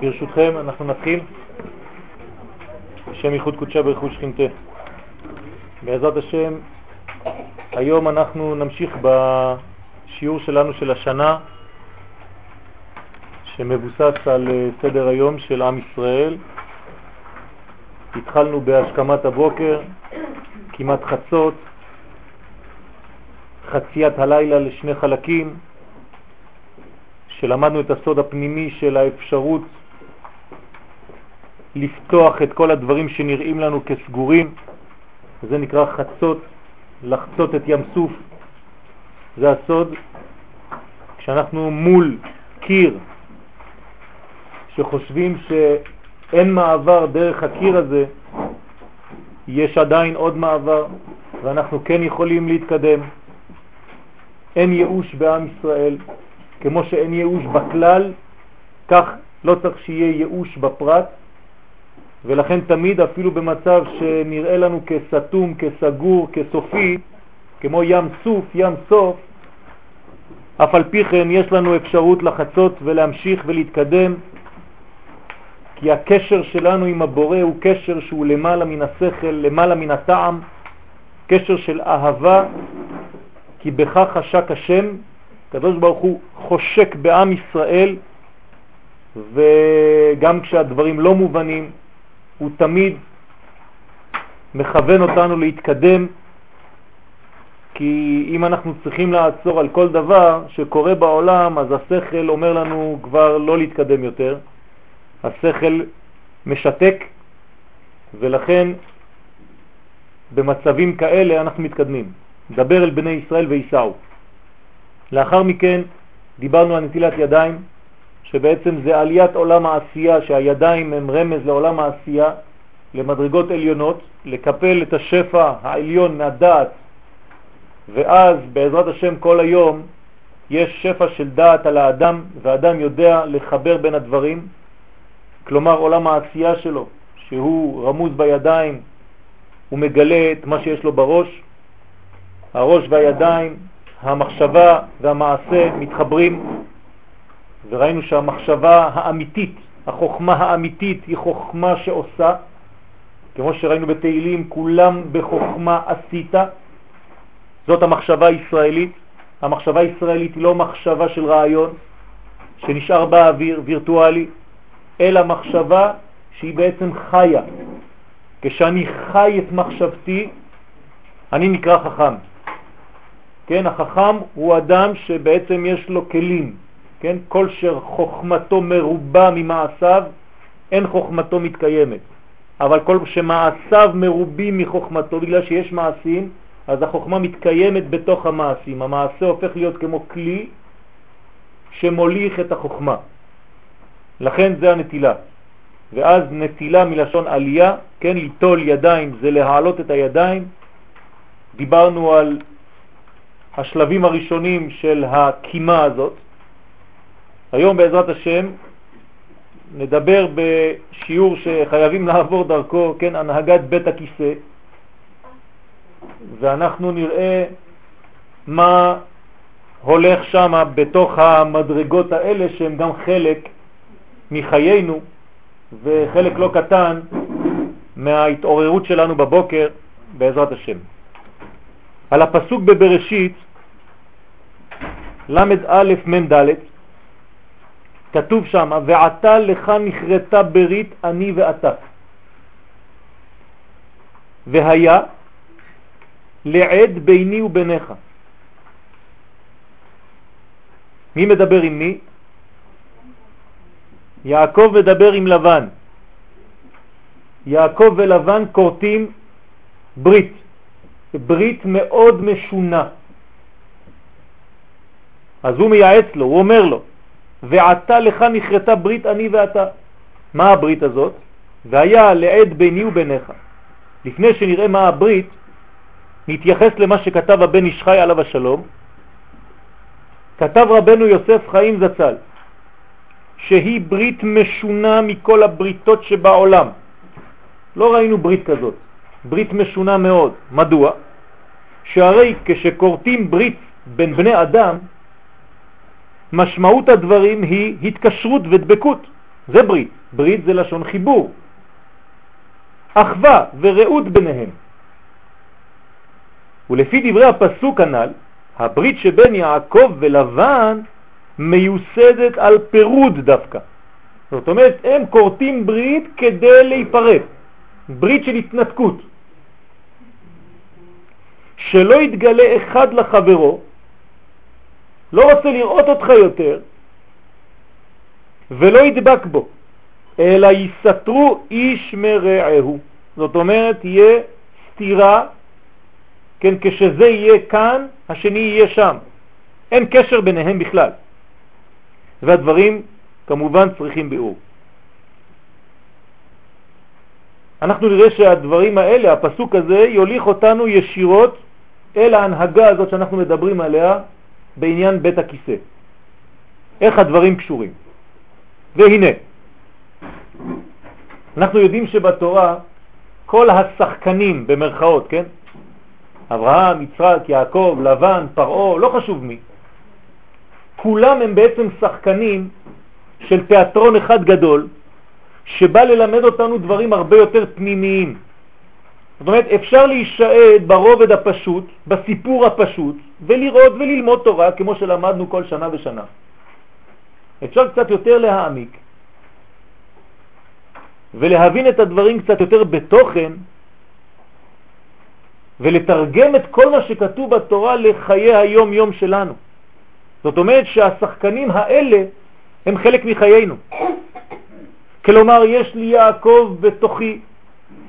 ברשותכם, אנחנו נתחיל. השם ייחוד קודשה ברכות שכינתה. בעזרת השם, היום אנחנו נמשיך בשיעור שלנו של השנה, שמבוסס על אה, סדר היום של עם ישראל. התחלנו בהשכמת הבוקר, כמעט חצות, חציית הלילה לשני חלקים, שלמדנו את הסוד הפנימי של האפשרות לפתוח את כל הדברים שנראים לנו כסגורים, זה נקרא חצות, לחצות את ים סוף. זה הסוד כשאנחנו מול קיר שחושבים שאין מעבר דרך הקיר הזה, יש עדיין עוד מעבר ואנחנו כן יכולים להתקדם. אין ייאוש בעם ישראל, כמו שאין ייאוש בכלל, כך לא צריך שיהיה ייאוש בפרט, ולכן תמיד אפילו במצב שנראה לנו כסתום, כסגור, כסופי, כמו ים סוף, ים סוף, אף על פי כן יש לנו אפשרות לחצות ולהמשיך ולהתקדם, כי הקשר שלנו עם הבורא הוא קשר שהוא למעלה מן השכל, למעלה מן הטעם, קשר של אהבה, כי בכך חשק השם, הקדוש ברוך הוא חושק בעם ישראל, וגם כשהדברים לא מובנים, הוא תמיד מכוון אותנו להתקדם, כי אם אנחנו צריכים לעצור על כל דבר שקורה בעולם, אז השכל אומר לנו כבר לא להתקדם יותר. השכל משתק, ולכן במצבים כאלה אנחנו מתקדמים. דבר אל בני ישראל ויסעו. לאחר מכן דיברנו על נטילת ידיים, שבעצם זה עליית עולם העשייה, שהידיים הם רמז לעולם העשייה, למדרגות עליונות, לקפל את השפע העליון מהדעת, ואז בעזרת השם כל היום יש שפע של דעת על האדם, והאדם יודע לחבר בין הדברים, כלומר עולם העשייה שלו, שהוא רמוז בידיים, הוא מגלה את מה שיש לו בראש, הראש והידיים, המחשבה והמעשה מתחברים, וראינו שהמחשבה האמיתית, החוכמה האמיתית היא חוכמה שעושה, כמו שראינו בתהילים, כולם בחוכמה עשית, זאת המחשבה הישראלית. המחשבה הישראלית היא לא מחשבה של רעיון שנשאר באוויר, וירטואלי, אלא מחשבה שהיא בעצם חיה. כשאני חי את מחשבתי, אני נקרא חכם. כן, החכם הוא אדם שבעצם יש לו כלים, כן, כל שחוכמתו מרובה ממעשיו, אין חוכמתו מתקיימת. אבל כל שמעשיו מרובים מחוכמתו, בגלל שיש מעשים, אז החוכמה מתקיימת בתוך המעשים. המעשה הופך להיות כמו כלי שמוליך את החוכמה. לכן זה הנטילה. ואז נטילה מלשון עלייה, כן, ליטול ידיים זה להעלות את הידיים. דיברנו על השלבים הראשונים של הקימה הזאת. היום בעזרת השם נדבר בשיעור שחייבים לעבור דרכו, כן, הנהגת בית הכיסא, ואנחנו נראה מה הולך שם בתוך המדרגות האלה שהם גם חלק מחיינו וחלק לא קטן מההתעוררות שלנו בבוקר בעזרת השם. על הפסוק בבראשית ל"א מ"ד כתוב שם, ועתה לך נכרתה ברית אני ואתה. והיה לעד ביני וביניך. מי מדבר עם מי? יעקב מדבר עם לבן. יעקב ולבן קורטים ברית, ברית מאוד משונה. אז הוא מייעץ לו, הוא אומר לו, ועתה לך נכרתה ברית אני ואתה. מה הברית הזאת? והיה לעד ביני וביניך. לפני שנראה מה הברית, נתייחס למה שכתב הבן איש חי עליו השלום. כתב רבנו יוסף חיים זצ"ל, שהיא ברית משונה מכל הבריתות שבעולם. לא ראינו ברית כזאת, ברית משונה מאוד. מדוע? שהרי כשקורטים ברית בין בני אדם, משמעות הדברים היא התקשרות ודבקות. זה ברית. ברית זה לשון חיבור. אחווה ורעות ביניהם. ולפי דברי הפסוק הנ"ל, הברית שבין יעקב ולבן מיוסדת על פירוד דווקא. זאת אומרת, הם קורטים ברית כדי להיפרד, ברית של התנתקות. שלא יתגלה אחד לחברו, לא רוצה לראות אותך יותר, ולא ידבק בו, אלא יסתרו איש מרעהו. זאת אומרת, יהיה סתירה, כן, כשזה יהיה כאן, השני יהיה שם. אין קשר ביניהם בכלל. והדברים כמובן צריכים ביאור. אנחנו נראה שהדברים האלה, הפסוק הזה, יוליך אותנו ישירות אל ההנהגה הזאת שאנחנו מדברים עליה בעניין בית הכיסא. איך הדברים קשורים. והנה, אנחנו יודעים שבתורה כל השחקנים במרכאות, כן? אברהם, יצחק, יעקב, לבן, פרעה, לא חשוב מי. כולם הם בעצם שחקנים של תיאטרון אחד גדול, שבא ללמד אותנו דברים הרבה יותר פנימיים. זאת אומרת, אפשר להישאד ברובד הפשוט, בסיפור הפשוט, ולראות וללמוד תורה כמו שלמדנו כל שנה ושנה. אפשר קצת יותר להעמיק ולהבין את הדברים קצת יותר בתוכן ולתרגם את כל מה שכתוב בתורה לחיי היום-יום שלנו. זאת אומרת שהשחקנים האלה הם חלק מחיינו. כלומר, יש לי יעקב בתוכי,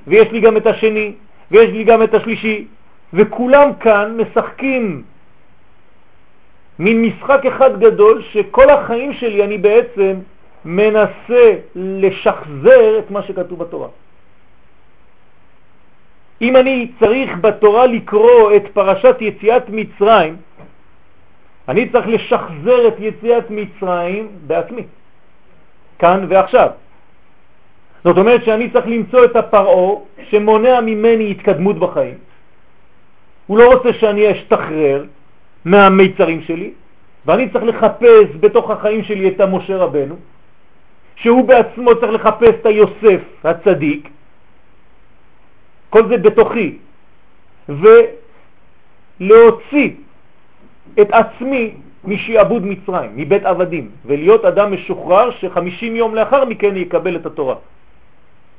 ויש לי גם את השני, ויש לי גם את השלישי, וכולם כאן משחקים מין משחק אחד גדול שכל החיים שלי אני בעצם מנסה לשחזר את מה שכתוב בתורה. אם אני צריך בתורה לקרוא את פרשת יציאת מצרים, אני צריך לשחזר את יציאת מצרים בעצמי, כאן ועכשיו. זאת אומרת שאני צריך למצוא את הפרעו שמונע ממני התקדמות בחיים. הוא לא רוצה שאני אשתחרר מהמיצרים שלי, ואני צריך לחפש בתוך החיים שלי את המשה רבנו, שהוא בעצמו צריך לחפש את היוסף הצדיק, כל זה בתוכי, ולהוציא את עצמי משעבוד מצרים, מבית עבדים, ולהיות אדם משוחרר שחמישים יום לאחר מכן יקבל את התורה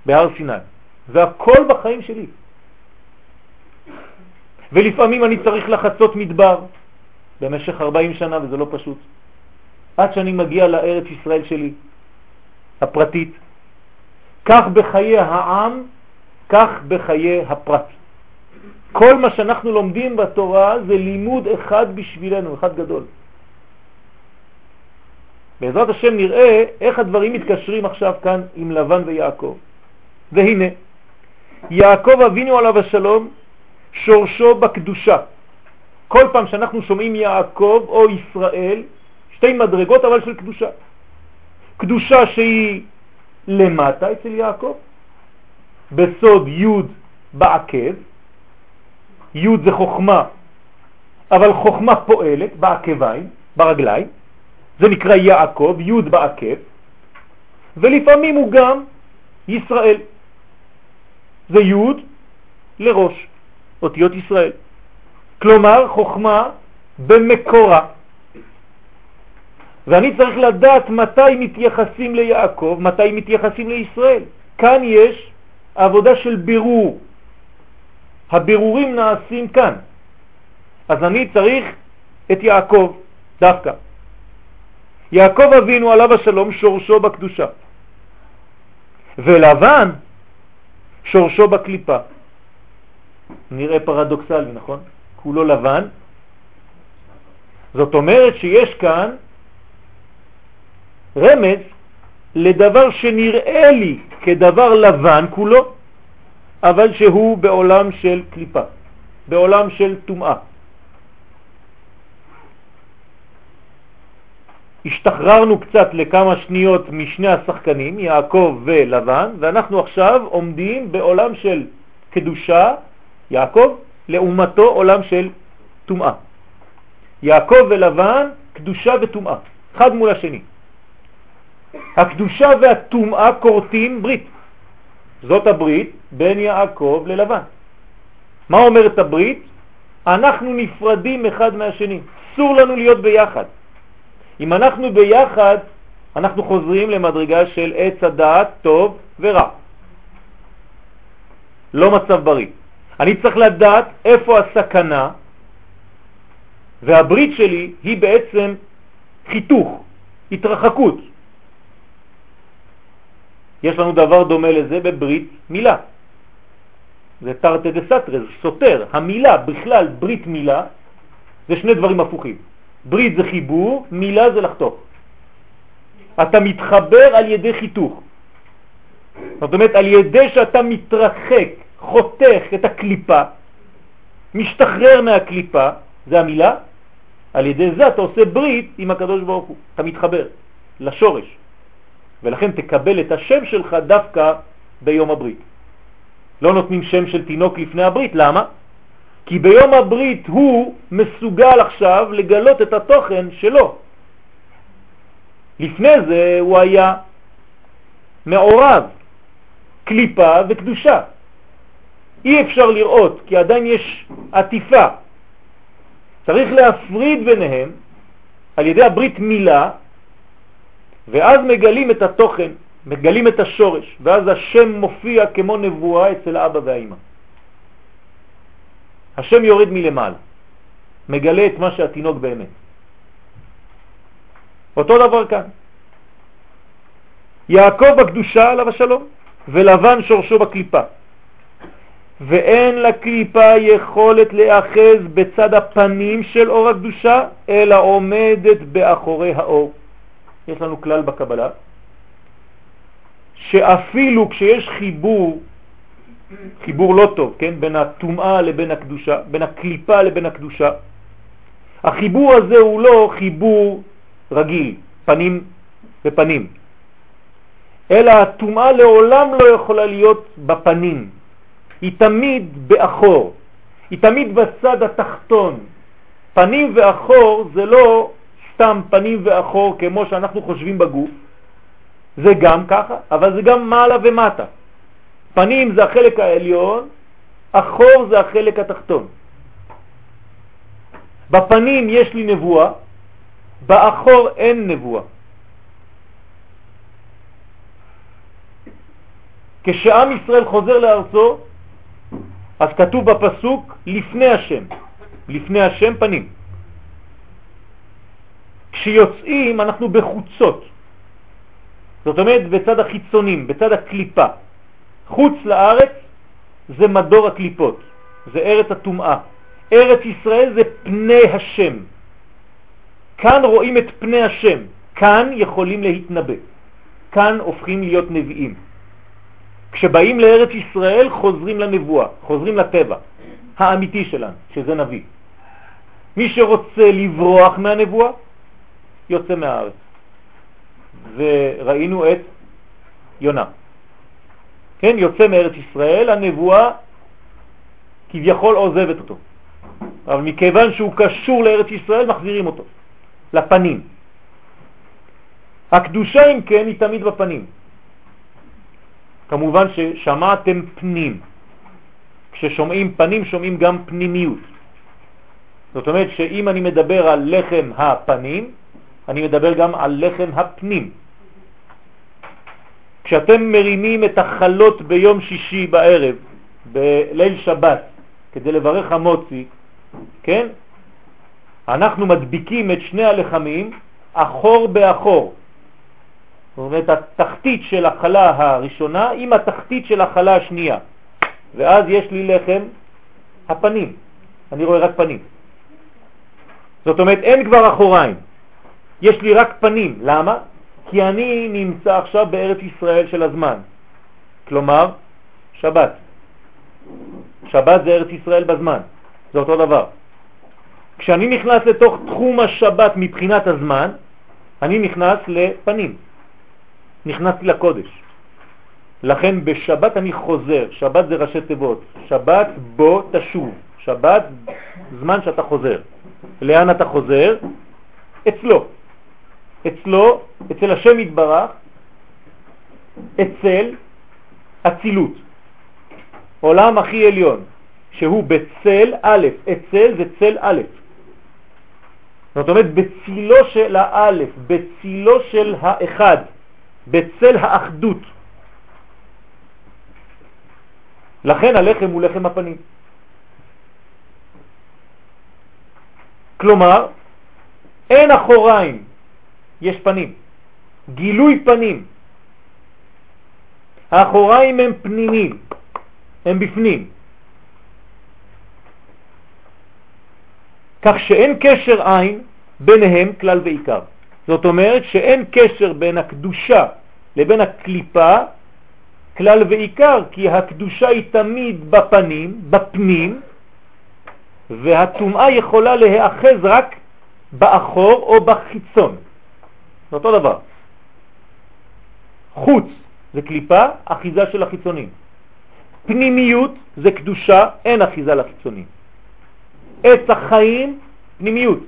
בהר סיני. והכל בחיים שלי. ולפעמים אני צריך לחצות מדבר במשך 40 שנה, וזה לא פשוט. עד שאני מגיע לארץ ישראל שלי, הפרטית. כך בחיי העם, כך בחיי הפרט. כל מה שאנחנו לומדים בתורה זה לימוד אחד בשבילנו, אחד גדול. בעזרת השם נראה איך הדברים מתקשרים עכשיו כאן עם לבן ויעקב. והנה, יעקב אבינו עליו השלום, שורשו בקדושה. כל פעם שאנחנו שומעים יעקב או ישראל, שתי מדרגות אבל של קדושה. קדושה שהיא למטה אצל יעקב, בסוד י' בעקב, י' זה חוכמה, אבל חוכמה פועלת בעקביים, ברגליים, זה נקרא יעקב, י' בעקב, ולפעמים הוא גם ישראל. זה י' לראש, אותיות ישראל. כלומר, חוכמה במקורה. ואני צריך לדעת מתי מתייחסים ליעקב, מתי מתייחסים לישראל. כאן יש עבודה של בירור. הבירורים נעשים כאן. אז אני צריך את יעקב דווקא. יעקב אבינו עליו השלום שורשו בקדושה. ולבן שורשו בקליפה. נראה פרדוקסלי, נכון? כולו לבן. זאת אומרת שיש כאן רמז לדבר שנראה לי כדבר לבן כולו, אבל שהוא בעולם של קליפה, בעולם של טומאה. השתחררנו קצת לכמה שניות משני השחקנים, יעקב ולבן, ואנחנו עכשיו עומדים בעולם של קדושה, יעקב, לעומתו עולם של טומאה. יעקב ולבן, קדושה וטומאה, אחד מול השני. הקדושה והטומאה קורטים ברית. זאת הברית בין יעקב ללבן. מה אומרת הברית? אנחנו נפרדים אחד מהשני, אסור לנו להיות ביחד. אם אנחנו ביחד, אנחנו חוזרים למדרגה של עץ הדעת טוב ורע. לא מצב בריא. אני צריך לדעת איפה הסכנה, והברית שלי היא בעצם חיתוך, התרחקות. יש לנו דבר דומה לזה בברית מילה. זה תרתי דה סתרי, זה סותר. המילה, בכלל ברית מילה, זה שני דברים הפוכים. ברית זה חיבור, מילה זה לחתוך. אתה מתחבר על ידי חיתוך. זאת אומרת, על ידי שאתה מתרחק, חותך את הקליפה, משתחרר מהקליפה, זה המילה, על ידי זה אתה עושה ברית עם הקדוש ברוך הוא, אתה מתחבר לשורש, ולכן תקבל את השם שלך דווקא ביום הברית. לא נותנים שם של תינוק לפני הברית, למה? כי ביום הברית הוא מסוגל עכשיו לגלות את התוכן שלו. לפני זה הוא היה מעורב, קליפה וקדושה. אי אפשר לראות, כי עדיין יש עטיפה. צריך להפריד ביניהם על ידי הברית מילה, ואז מגלים את התוכן, מגלים את השורש, ואז השם מופיע כמו נבואה אצל האבא והאימא. השם יורד מלמעלה, מגלה את מה שהתינוק באמת. אותו דבר כאן. יעקב בקדושה עליו השלום, ולבן שורשו בקליפה. ואין לקליפה יכולת לאחז בצד הפנים של אור הקדושה, אלא עומדת באחורי האור. יש לנו כלל בקבלה, שאפילו כשיש חיבור, חיבור לא טוב, כן, בין הטומאה לבין הקדושה, בין הקליפה לבין הקדושה, החיבור הזה הוא לא חיבור רגיל, פנים ופנים, אלא הטומאה לעולם לא יכולה להיות בפנים, היא תמיד באחור, היא תמיד בצד התחתון. פנים ואחור זה לא סתם פנים ואחור כמו שאנחנו חושבים בגוף, זה גם ככה, אבל זה גם מעלה ומטה. פנים זה החלק העליון, אחור זה החלק התחתון. בפנים יש לי נבואה, באחור אין נבואה. כשעם ישראל חוזר לארצו, אז כתוב בפסוק לפני השם, לפני השם פנים. כשיוצאים אנחנו בחוצות, זאת אומרת בצד החיצונים, בצד הקליפה. חוץ לארץ זה מדור הקליפות, זה ארץ הטומאה. ארץ ישראל זה פני השם. כאן רואים את פני השם, כאן יכולים להתנבא, כאן הופכים להיות נביאים. כשבאים לארץ ישראל חוזרים לנבואה, חוזרים לטבע האמיתי שלנו, שזה נביא. מי שרוצה לברוח מהנבואה, יוצא מהארץ. וראינו את יונה. כן, יוצא מארץ ישראל, הנבואה כביכול עוזבת אותו. אבל מכיוון שהוא קשור לארץ ישראל, מחזירים אותו, לפנים. הקדושה, אם כן, היא תמיד בפנים. כמובן ששמעתם פנים. כששומעים פנים שומעים גם פנימיות. זאת אומרת שאם אני מדבר על לחם הפנים, אני מדבר גם על לחם הפנים. כשאתם מרימים את החלות ביום שישי בערב, בליל שבת, כדי לברך המוצי, כן? אנחנו מדביקים את שני הלחמים אחור באחור. זאת אומרת, התחתית של החלה הראשונה עם התחתית של החלה השנייה. ואז יש לי לחם הפנים. אני רואה רק פנים. זאת אומרת, אין כבר אחוריים. יש לי רק פנים. למה? כי אני נמצא עכשיו בארץ ישראל של הזמן. כלומר, שבת. שבת זה ארץ ישראל בזמן. זה אותו דבר. כשאני נכנס לתוך תחום השבת מבחינת הזמן, אני נכנס לפנים. נכנסתי לקודש. לכן בשבת אני חוזר, שבת זה ראשי תיבות, שבת בו תשוב, שבת זמן שאתה חוזר. לאן אתה חוזר? אצלו. אצלו, אצל השם יתברך, אצל אצילות, עולם הכי עליון, שהוא בצל א', אצל זה צל א'. זאת אומרת, בצילו של האלף, בצילו של האחד, בצל האחדות. לכן הלחם הוא לחם הפנים. כלומר, אין אחוריים, יש פנים, גילוי פנים. האחוריים הם פנימים, הם בפנים. כך שאין קשר עין ביניהם כלל ועיקר. זאת אומרת שאין קשר בין הקדושה לבין הקליפה כלל ועיקר, כי הקדושה היא תמיד בפנים, בפנים, והטומאה יכולה להיאחז רק באחור או בחיצון. זה אותו דבר. חוץ זה קליפה, אחיזה של החיצונים. פנימיות זה קדושה, אין אחיזה לחיצונים. עץ החיים, פנימיות,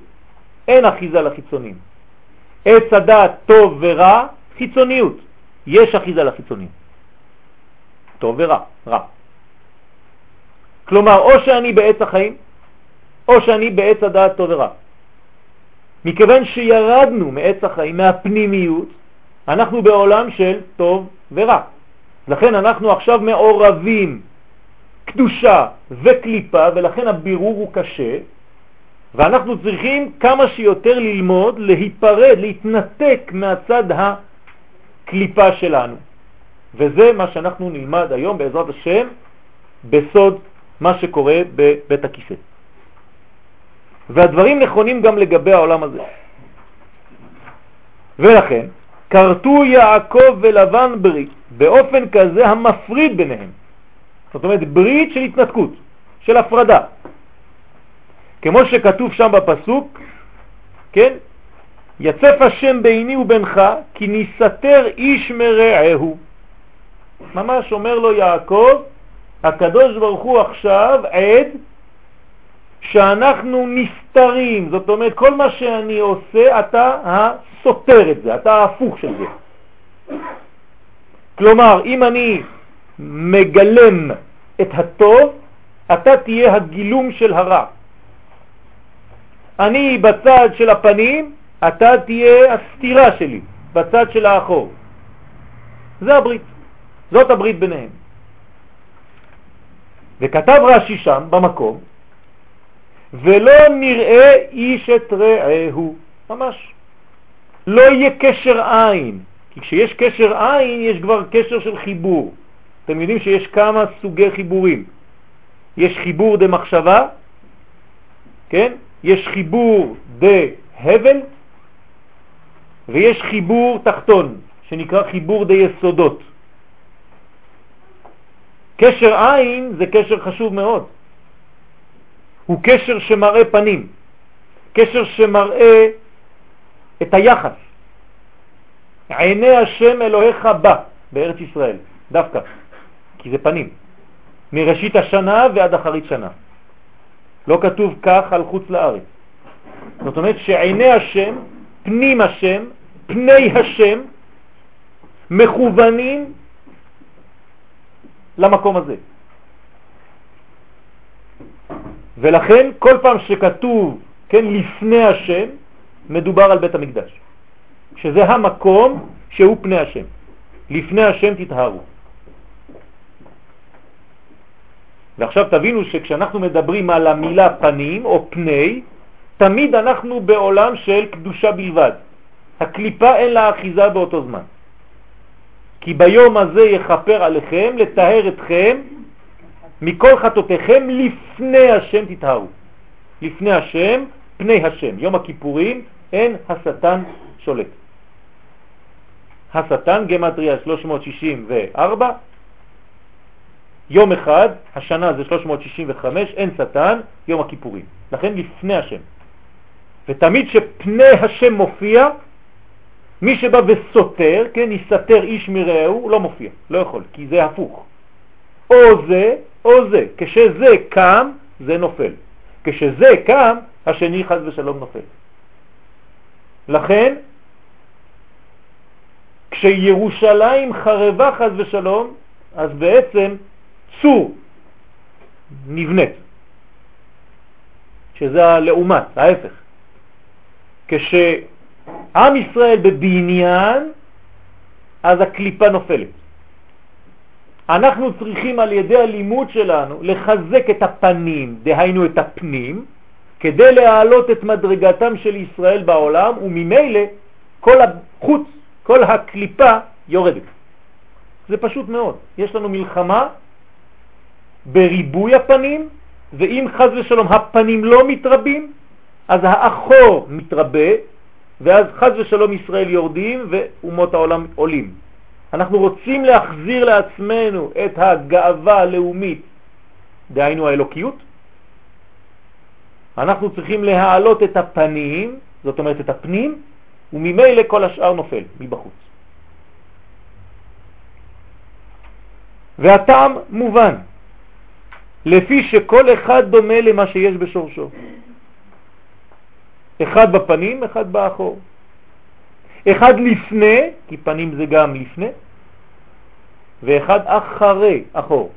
אין אחיזה לחיצונים. עץ הדעת טוב ורע, חיצוניות, יש אחיזה לחיצונים. טוב ורע, רע. כלומר, או שאני בעץ החיים, או שאני בעץ הדעת טוב ורע. מכיוון שירדנו מעץ החיים, מהפנימיות, אנחנו בעולם של טוב ורע. לכן אנחנו עכשיו מעורבים קדושה וקליפה, ולכן הבירור הוא קשה, ואנחנו צריכים כמה שיותר ללמוד, להיפרד, להתנתק מהצד הקליפה שלנו. וזה מה שאנחנו נלמד היום בעזרת השם בסוד מה שקורה בבית הכיסא. והדברים נכונים גם לגבי העולם הזה. ולכן, קרתו יעקב ולבן ברית באופן כזה המפריד ביניהם. זאת אומרת, ברית של התנתקות, של הפרדה. כמו שכתוב שם בפסוק, כן? יצף השם ביני ובינך כי נסתר איש מרעהו. ממש אומר לו יעקב, הקדוש ברוך הוא עכשיו עד שאנחנו נסתרים, זאת אומרת כל מה שאני עושה אתה הסותר את זה, אתה ההפוך של זה. כלומר, אם אני מגלם את הטוב, אתה תהיה הגילום של הרע. אני בצד של הפנים, אתה תהיה הסתירה שלי, בצד של האחור. זה הברית, זאת הברית ביניהם. וכתב רש"י שם, במקום, ולא נראה איש את רעהו, ממש. לא יהיה קשר עין, כי כשיש קשר עין יש כבר קשר של חיבור. אתם יודעים שיש כמה סוגי חיבורים. יש חיבור דה מחשבה, כן? יש חיבור דה הבל, ויש חיבור תחתון, שנקרא חיבור דה יסודות. קשר עין זה קשר חשוב מאוד. הוא קשר שמראה פנים, קשר שמראה את היחס. עיני השם אלוהיך בא בארץ ישראל, דווקא, כי זה פנים, מראשית השנה ועד אחרית שנה. לא כתוב כך על חוץ לארץ. זאת אומרת שעיני השם, פנים השם, פני השם, מכוונים למקום הזה. ולכן כל פעם שכתוב, כן, לפני השם, מדובר על בית המקדש, שזה המקום שהוא פני השם. לפני השם תתהרו. ועכשיו תבינו שכשאנחנו מדברים על המילה פנים או פני, תמיד אנחנו בעולם של קדושה בלבד. הקליפה אין לה אחיזה באותו זמן. כי ביום הזה יכפר עליכם, לטהר אתכם מכל חטאותיכם לפני השם תתהרו. לפני השם, פני השם. יום הכיפורים אין השטן שולט. השטן, גמטריה 364, יום אחד, השנה זה 365, אין שטן, יום הכיפורים. לכן לפני השם. ותמיד שפני השם מופיע, מי שבא וסותר, כן, יסתר איש מרעהו, לא מופיע, לא יכול, כי זה הפוך. או זה או זה. כשזה קם, זה נופל. כשזה קם, השני חז ושלום נופל. לכן, כשירושלים חרבה חז ושלום, אז בעצם צור נבנית, שזה הלעומת, ההפך. כשעם ישראל בבניין, אז הקליפה נופלת. אנחנו צריכים על ידי הלימוד שלנו לחזק את הפנים, דהיינו את הפנים, כדי להעלות את מדרגתם של ישראל בעולם, וממילא כל החוץ, כל הקליפה יורדת. זה פשוט מאוד. יש לנו מלחמה בריבוי הפנים, ואם חז ושלום הפנים לא מתרבים, אז האחור מתרבה, ואז חז ושלום ישראל יורדים ואומות העולם עולים. אנחנו רוצים להחזיר לעצמנו את הגאווה הלאומית, דהיינו האלוקיות, אנחנו צריכים להעלות את הפנים, זאת אומרת את הפנים, וממילא כל השאר נופל מבחוץ. והטעם מובן, לפי שכל אחד דומה למה שיש בשורשו. אחד בפנים, אחד באחור. אחד לפני, כי פנים זה גם לפני, ואחד אחרי, אחור.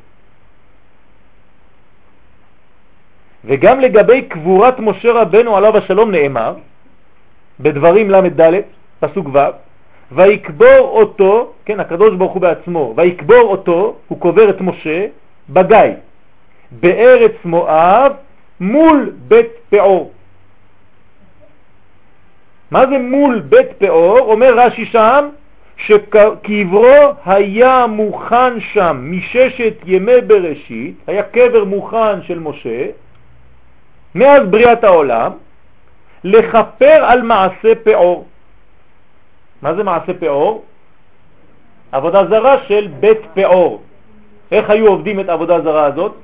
וגם לגבי קבורת משה רבנו עליו השלום נאמר, בדברים ל"ד, פסוק ו', ויקבור אותו, כן, הקדוש ברוך הוא בעצמו, ויקבור אותו, הוא קובר את משה, בגיא, בארץ מואב, מול בית פאור. מה זה מול בית פאור? אומר רש"י שם, שקברו היה מוכן שם מששת ימי בראשית, היה קבר מוכן של משה, מאז בריאת העולם, לחפר על מעשה פאור. מה זה מעשה פאור? עבודה זרה של בית פאור. איך היו עובדים את העבודה הזרה הזאת?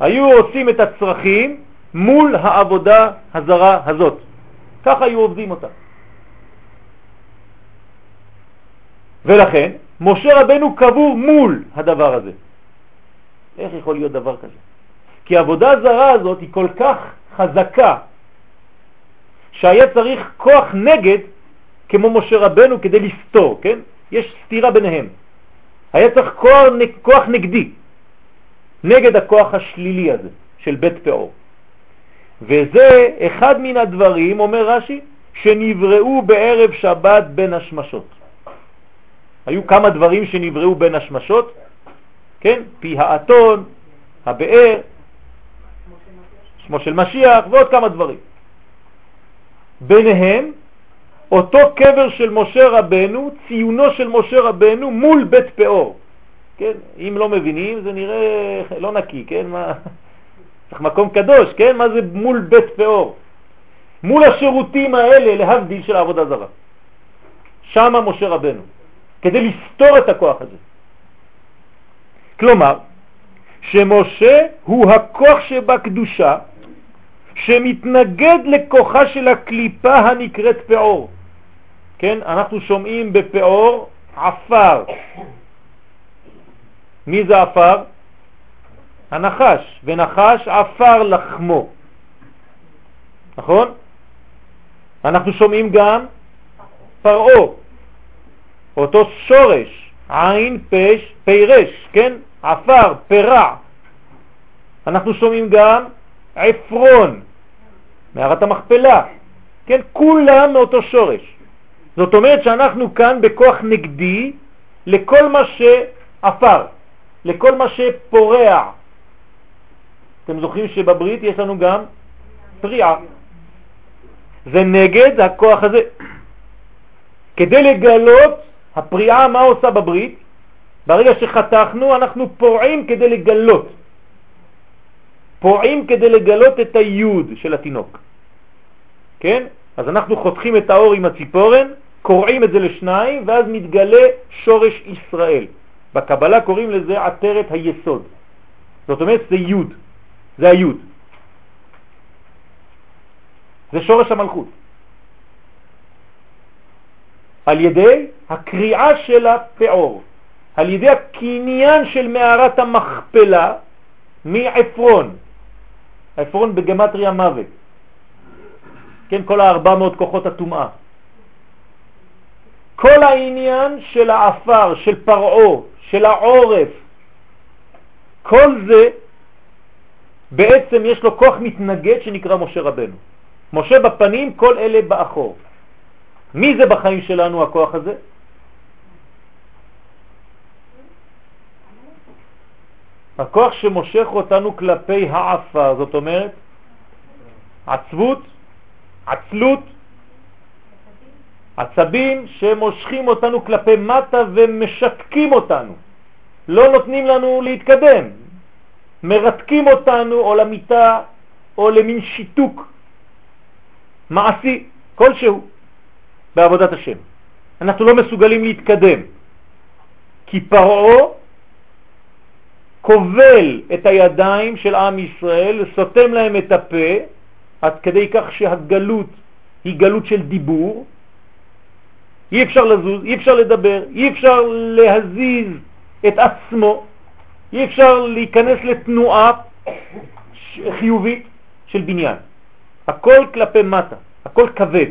היו עושים את הצרכים מול העבודה הזרה הזאת. ככה היו עובדים אותה. ולכן, משה רבנו קבור מול הדבר הזה. איך יכול להיות דבר כזה? כי העבודה הזרה הזאת היא כל כך חזקה, שהיה צריך כוח נגד כמו משה רבנו כדי לסתור, כן? יש סתירה ביניהם. היה צריך כוח, כוח נגדי, נגד הכוח השלילי הזה של בית פאור. וזה אחד מן הדברים, אומר רש"י, שנבראו בערב שבת בין השמשות. היו כמה דברים שנבראו בין השמשות, כן? פי האתון, הבאר, שמו של משיח ועוד כמה דברים. ביניהם אותו קבר של משה רבנו, ציונו של משה רבנו מול בית פאור. כן, אם לא מבינים זה נראה לא נקי, כן, מה, צריך מקום קדוש, כן, מה זה מול בית פאור? מול השירותים האלה להבדיל של העבודה זרה. שם משה רבנו, כדי לסתור את הכוח הזה. כלומר, שמשה הוא הכוח שבקדושה שמתנגד לכוחה של הקליפה הנקראת פאור. כן, אנחנו שומעים בפאור עפר. מי זה עפר? הנחש, ונחש עפר לחמו. נכון? אנחנו שומעים גם פרעו, אותו שורש, עין, פש, פירש, כן? עפר, פרע. אנחנו שומעים גם עפרון, מערת המכפלה, כן? כולם מאותו שורש. זאת אומרת שאנחנו כאן בכוח נגדי לכל מה שעפר, לכל מה שפורע. אתם זוכרים שבברית יש לנו גם פריעה. זה נגד הכוח הזה. כדי לגלות, הפריעה מה עושה בברית? ברגע שחתכנו אנחנו פורעים כדי לגלות. פורעים כדי לגלות את היוד של התינוק. כן? אז אנחנו חותכים את האור עם הציפורן, קוראים את זה לשניים, ואז מתגלה שורש ישראל. בקבלה קוראים לזה עטרת היסוד. זאת אומרת, זה יוד, זה היוד. זה שורש המלכות. על ידי הקריאה של הפעור, על ידי הקניין של מערת המכפלה מעפרון, עפרון בגמטריה מוות, כן, כל ה-400 כוחות הטומאה. כל העניין של האפר, של פרעו, של העורף, כל זה בעצם יש לו כוח מתנגד שנקרא משה רבנו. משה בפנים, כל אלה באחור. מי זה בחיים שלנו הכוח הזה? הכוח שמושך אותנו כלפי העפה, זאת אומרת עצבות, עצלות, עצבים שמושכים אותנו כלפי מטה ומשתקים אותנו, לא נותנים לנו להתקדם, מרתקים אותנו או למיטה או למין שיתוק מעשי כלשהו בעבודת השם. אנחנו לא מסוגלים להתקדם, כי פרעו כובל את הידיים של עם ישראל, סותם להם את הפה, עד כדי כך שהגלות היא גלות של דיבור, אי אפשר לזוז, אי אפשר לדבר, אי אפשר להזיז את עצמו, אי אפשר להיכנס לתנועה חיובית של בניין. הכל כלפי מטה, הכל כבד.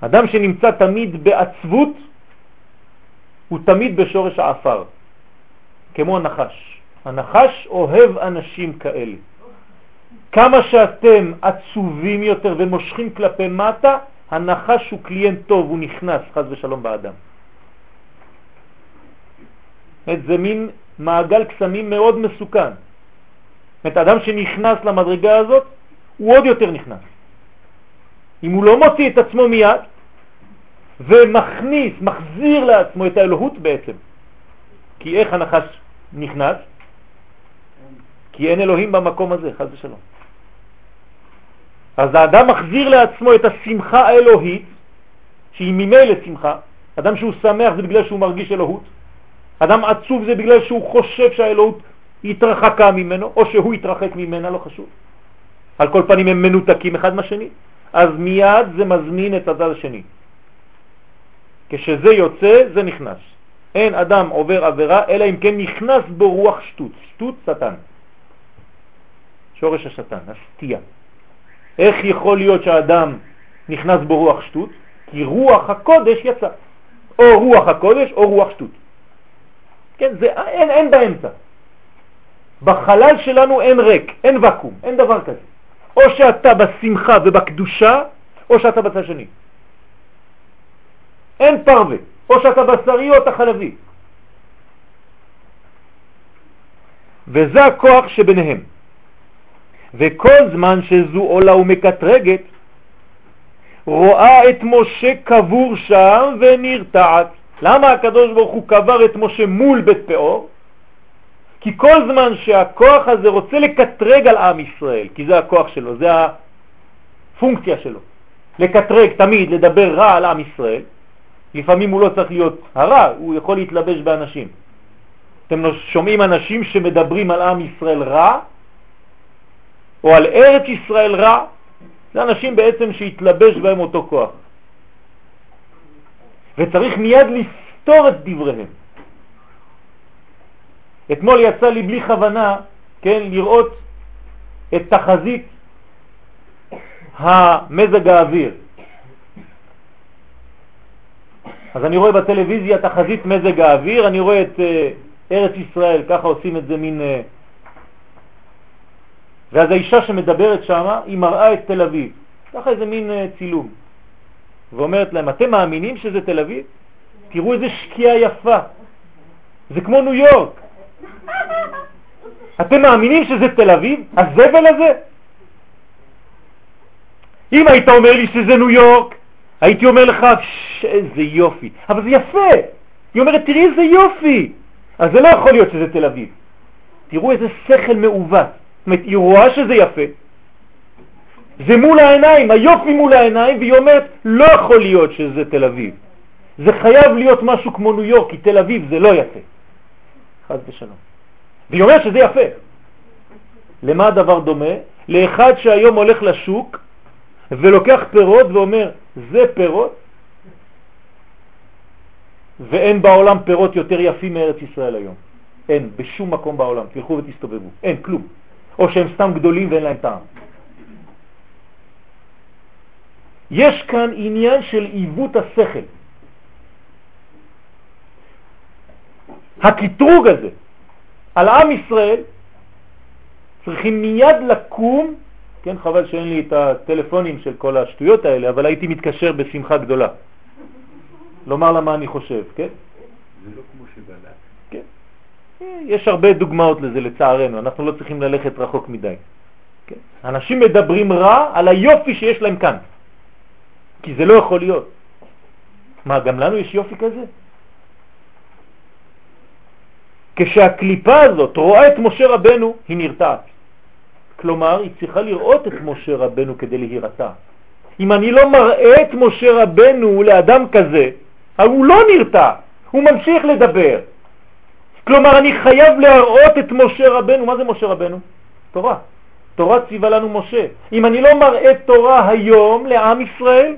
אדם שנמצא תמיד בעצבות הוא תמיד בשורש האפר, כמו הנחש. הנחש אוהב אנשים כאלה. כמה שאתם עצובים יותר ומושכים כלפי מטה, הנחש הוא קליינט טוב, הוא נכנס חז ושלום באדם. זה מין מעגל קסמים מאוד מסוכן. את אדם שנכנס למדרגה הזאת, הוא עוד יותר נכנס. אם הוא לא מוציא את עצמו מיד ומכניס, מחזיר לעצמו את האלוהות בעצם, כי איך הנחש נכנס? כי אין אלוהים במקום הזה, חז ושלום. אז האדם מחזיר לעצמו את השמחה האלוהית, שהיא ממילא שמחה. אדם שהוא שמח זה בגלל שהוא מרגיש אלוהות. אדם עצוב זה בגלל שהוא חושב שהאלוהות התרחקה ממנו, או שהוא התרחק ממנה, לא חשוב. על כל פנים הם מנותקים אחד מהשני. אז מיד זה מזמין את הצד השני. כשזה יוצא, זה נכנס. אין אדם עובר עבירה, אלא אם כן נכנס בו רוח שטות. שטות שטן. שורש השטן, הסטייה. איך יכול להיות שהאדם נכנס בו רוח שטות? כי רוח הקודש יצא. או רוח הקודש או רוח שטות. כן, זה, אין, אין באמצע. בחלל שלנו אין ריק, אין וקום, אין דבר כזה. או שאתה בשמחה ובקדושה, או שאתה בצד שני. אין פרווה, או שאתה בשרי או אתה חלבי. וזה הכוח שביניהם. וכל זמן שזו עולה ומקטרגת, רואה את משה קבור שם ונרתעת. למה הקדוש ברוך הוא קבר את משה מול בית פאור? כי כל זמן שהכוח הזה רוצה לקטרג על עם ישראל, כי זה הכוח שלו, זה הפונקציה שלו, לקטרג תמיד, לדבר רע על עם ישראל, לפעמים הוא לא צריך להיות הרע, הוא יכול להתלבש באנשים. אתם שומעים אנשים שמדברים על עם ישראל רע, או על ארץ ישראל רע, זה אנשים בעצם שהתלבש בהם אותו כוח. וצריך מיד לסתור את דבריהם. אתמול יצא לי בלי כוונה, כן, לראות את תחזית המזג האוויר. אז אני רואה בטלוויזיה תחזית מזג האוויר, אני רואה את uh, ארץ ישראל, ככה עושים את זה מין... Uh, ואז האישה שמדברת שם, היא מראה את תל אביב, ככה איזה מין uh, צילום, ואומרת להם, אתם מאמינים שזה תל אביב? תראו איזה שקיעה יפה, זה כמו ניו יורק. אתם מאמינים שזה תל אביב? הזבל הזה? אם היית אומר לי שזה ניו יורק, הייתי אומר לך, איזה יופי. אבל זה יפה. היא אומרת, תראי איזה יופי. אז זה לא יכול להיות שזה תל אביב. תראו איזה שכל מעוות. אומרת, היא רואה שזה יפה. זה מול העיניים, היופי מול העיניים, והיא אומרת, לא יכול להיות שזה תל אביב. זה חייב להיות משהו כמו ניו יורק, כי תל אביב זה לא יפה. חד ושלום. והיא אומרת שזה יפה. למה הדבר דומה? לאחד שהיום הולך לשוק ולוקח פירות ואומר, זה פירות, ואין בעולם פירות יותר יפים מארץ ישראל היום. אין, בשום מקום בעולם. תלכו ותסתובבו. אין, כלום. או שהם סתם גדולים ואין להם טעם. יש כאן עניין של עיוות השכל. הקטרוג הזה על עם ישראל צריכים מיד לקום, כן, חבל שאין לי את הטלפונים של כל השטויות האלה, אבל הייתי מתקשר בשמחה גדולה. לומר לה מה אני חושב, כן? זה לא כמו שבלק. כן. יש הרבה דוגמאות לזה לצערנו, אנחנו לא צריכים ללכת רחוק מדי. כן? אנשים מדברים רע על היופי שיש להם כאן, כי זה לא יכול להיות. מה, גם לנו יש יופי כזה? כשהקליפה הזאת רואה את משה רבנו, היא נרתעת. כלומר, היא צריכה לראות את משה רבנו כדי להירתע. אם אני לא מראה את משה רבנו לאדם כזה, הוא לא נרתע, הוא ממשיך לדבר. כלומר, אני חייב להראות את משה רבנו. מה זה משה רבנו? תורה. תורה ציווה לנו משה. אם אני לא מראה תורה היום לעם ישראל,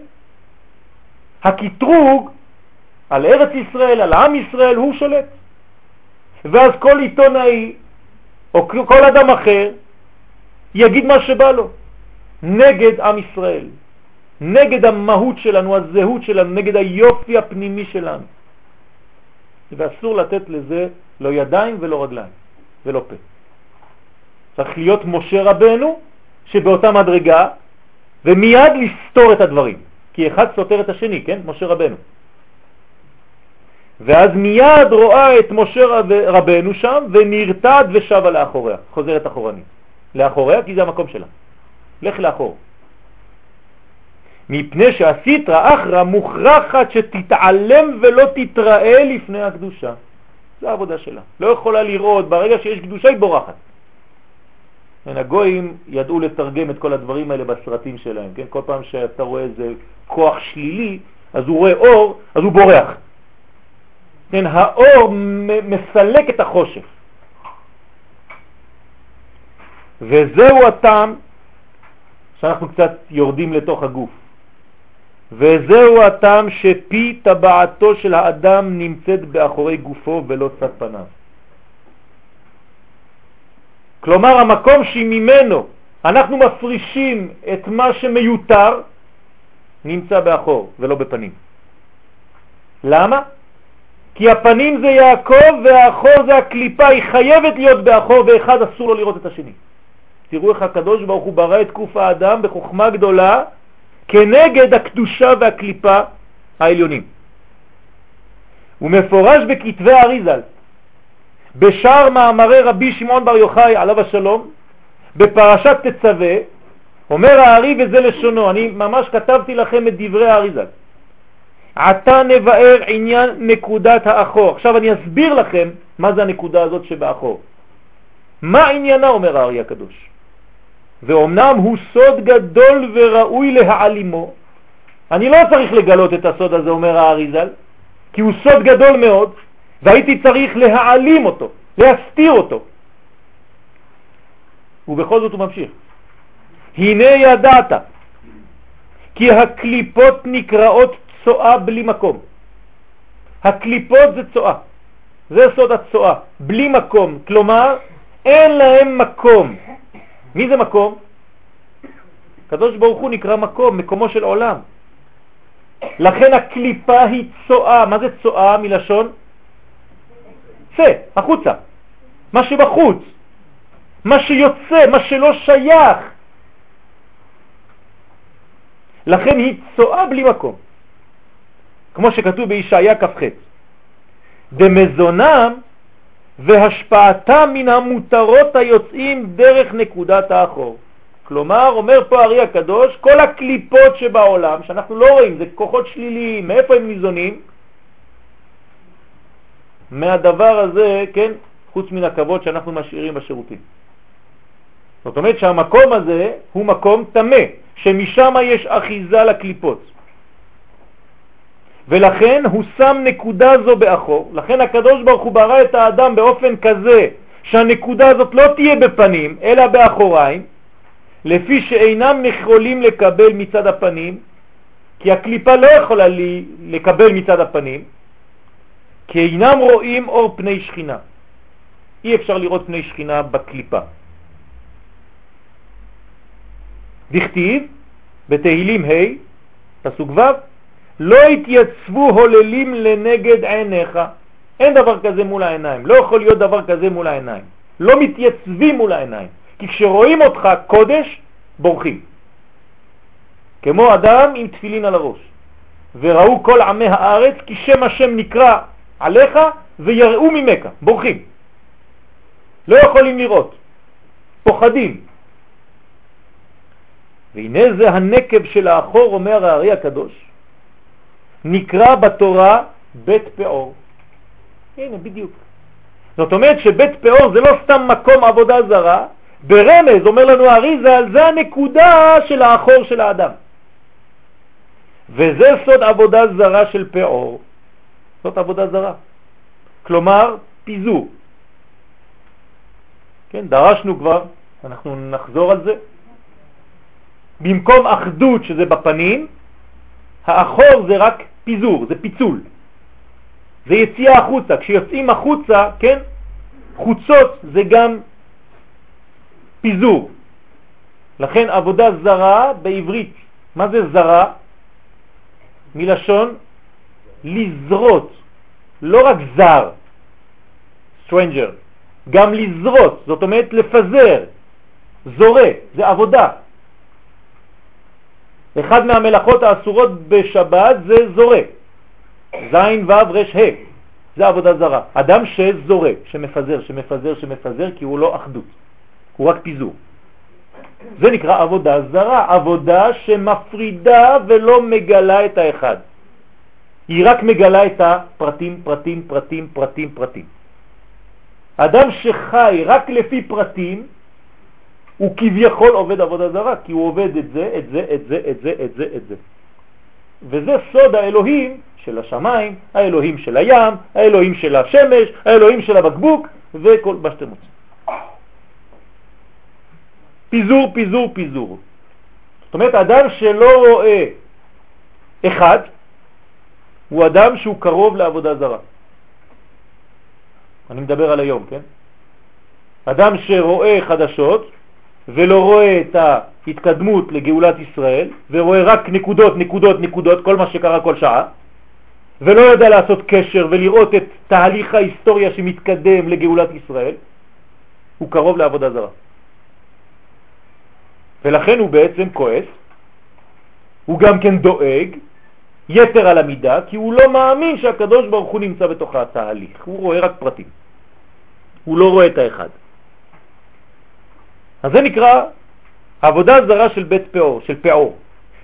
הקטרוג על ארץ ישראל, על עם ישראל, הוא שולט. ואז כל עיתונאי או כל אדם אחר יגיד מה שבא לו נגד עם ישראל, נגד המהות שלנו, הזהות שלנו, נגד היופי הפנימי שלנו. ואסור לתת לזה לא ידיים ולא רגליים ולא פה. צריך להיות משה רבנו שבאותה מדרגה ומיד לסתור את הדברים, כי אחד סותר את השני, כן? משה רבנו. ואז מיד רואה את משה רב, רבנו שם ונרתד ושבה לאחוריה, חוזרת אחורנית. לאחוריה כי זה המקום שלה. לך לאחור. מפני שהסיטרא אחרא מוכרחת שתתעלם ולא תתראה לפני הקדושה. זה העבודה שלה. לא יכולה לראות, ברגע שיש קדושה היא בורחת. כן, הגויים ידעו לתרגם את כל הדברים האלה בסרטים שלהם, כן? כל פעם שאתה רואה איזה כוח שלילי, אז הוא רואה אור, אז הוא בורח. כן, האור מסלק את החושך. וזהו הטעם שאנחנו קצת יורדים לתוך הגוף. וזהו הטעם שפי טבעתו של האדם נמצאת באחורי גופו ולא צד פניו. כלומר, המקום שממנו אנחנו מפרישים את מה שמיותר נמצא באחור ולא בפנים. למה? כי הפנים זה יעקב והאחור זה הקליפה, היא חייבת להיות באחור ואחד אסור לו לראות את השני. תראו איך הקדוש ברוך הוא ברא את קוף האדם בחוכמה גדולה כנגד הקדושה והקליפה העליונים. הוא מפורש בכתבי אריזל, בשאר מאמרי רבי שמעון בר יוחאי עליו השלום, בפרשת תצווה, אומר הארי וזה לשונו, אני ממש כתבתי לכם את דברי האריזל. עתה נבאר עניין נקודת האחור. עכשיו אני אסביר לכם מה זה הנקודה הזאת שבאחור. מה עניינה, אומר הארי הקדוש. ואומנם הוא סוד גדול וראוי להעלימו. אני לא צריך לגלות את הסוד הזה, אומר האריזל, כי הוא סוד גדול מאוד, והייתי צריך להעלים אותו, להסתיר אותו. ובכל זאת הוא ממשיך. הנה ידעת, כי הקליפות נקראות צואה בלי מקום. הקליפות זה צואה, זה סוד הצואה, בלי מקום, כלומר אין להם מקום. מי זה מקום? קדוש ברוך הוא נקרא מקום, מקומו של עולם. לכן הקליפה היא צואה. מה זה צואה מלשון? צא, החוצה. מה שבחוץ. מה שיוצא, מה שלא שייך. לכן היא צואה בלי מקום. כמו שכתוב בישעיה כ"ח. דמזונם והשפעתם מן המותרות היוצאים דרך נקודת האחור. כלומר, אומר פה ארי הקדוש, כל הקליפות שבעולם, שאנחנו לא רואים, זה כוחות שליליים, מאיפה הם ניזונים? מהדבר הזה, כן, חוץ מן הכבוד שאנחנו משאירים בשירותים. זאת אומרת שהמקום הזה הוא מקום תמה, שמשם יש אחיזה לקליפות. ולכן הוא שם נקודה זו באחור. לכן הקדוש ברוך הוא ברא את האדם באופן כזה שהנקודה הזאת לא תהיה בפנים, אלא באחוריים, לפי שאינם יכולים לקבל מצד הפנים, כי הקליפה לא יכולה לי לקבל מצד הפנים, כי אינם רואים אור פני שכינה. אי אפשר לראות פני שכינה בקליפה. דכתיב בתהילים ה' פסוק ו', לא התייצבו הוללים לנגד עיניך. אין דבר כזה מול העיניים, לא יכול להיות דבר כזה מול העיניים. לא מתייצבים מול העיניים, כי כשרואים אותך קודש, בורחים. כמו אדם עם תפילין על הראש. וראו כל עמי הארץ כי שם השם נקרא עליך ויראו ממך, בורחים. לא יכולים לראות, פוחדים. והנה זה הנקב של האחור, אומר הארי הקדוש, נקרא בתורה בית פאור. הנה, בדיוק. זאת אומרת שבית פאור זה לא סתם מקום עבודה זרה, ברמז אומר לנו האריזה, זה הנקודה של האחור של האדם. וזה סוד עבודה זרה של פאור. זאת עבודה זרה. כלומר, פיזור. כן, דרשנו כבר, אנחנו נחזור על זה. במקום אחדות שזה בפנים, האחור זה רק פיזור, זה פיצול. זה יציאה החוצה. כשיוצאים החוצה, כן, חוצות זה גם פיזור. לכן עבודה זרה בעברית, מה זה זרה? מלשון לזרות, לא רק זר, stranger, גם לזרות, זאת אומרת לפזר, זורה, זה עבודה. אחד מהמלאכות האסורות בשבת זה זורה, זין וו רש ה, זה עבודה זרה. אדם שזורה, שמפזר, שמפזר, שמפזר, כי הוא לא אחדות, הוא רק פיזור. זה נקרא עבודה זרה, עבודה שמפרידה ולא מגלה את האחד. היא רק מגלה את הפרטים, פרטים, פרטים, פרטים, פרטים. אדם שחי רק לפי פרטים, הוא כביכול עובד עבודה זרה, כי הוא עובד את זה, את זה, את זה, את זה, את זה, את זה. וזה סוד האלוהים של השמיים, האלוהים של הים, האלוהים של השמש, האלוהים של הבקבוק, וכל מה שאתם רוצים. פיזור, פיזור, פיזור. זאת אומרת, אדם שלא רואה אחד, הוא אדם שהוא קרוב לעבודה זרה. אני מדבר על היום, כן? אדם שרואה חדשות ולא רואה את ההתקדמות לגאולת ישראל ורואה רק נקודות, נקודות, נקודות, כל מה שקרה כל שעה ולא יודע לעשות קשר ולראות את תהליך ההיסטוריה שמתקדם לגאולת ישראל, הוא קרוב לעבודה זרה. ולכן הוא בעצם כועס, הוא גם כן דואג, יתר על המידה, כי הוא לא מאמין שהקדוש ברוך הוא נמצא בתוך התהליך, הוא רואה רק פרטים, הוא לא רואה את האחד. אז זה נקרא עבודה זרה של בית פאור, של פאור,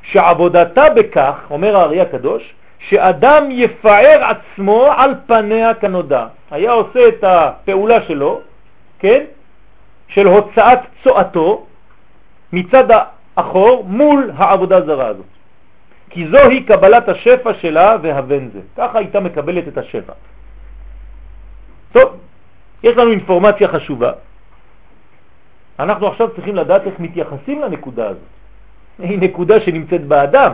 שעבודתה בכך, אומר הארי הקדוש, שאדם יפאר עצמו על פניה כנודע. היה עושה את הפעולה שלו, כן, של הוצאת צועתו מצד האחור מול העבודה זרה הזאת. כי זוהי קבלת השפע שלה והבן זה. ככה הייתה מקבלת את השפע. טוב, יש לנו אינפורמציה חשובה. אנחנו עכשיו צריכים לדעת איך מתייחסים לנקודה הזאת. היא נקודה שנמצאת באדם.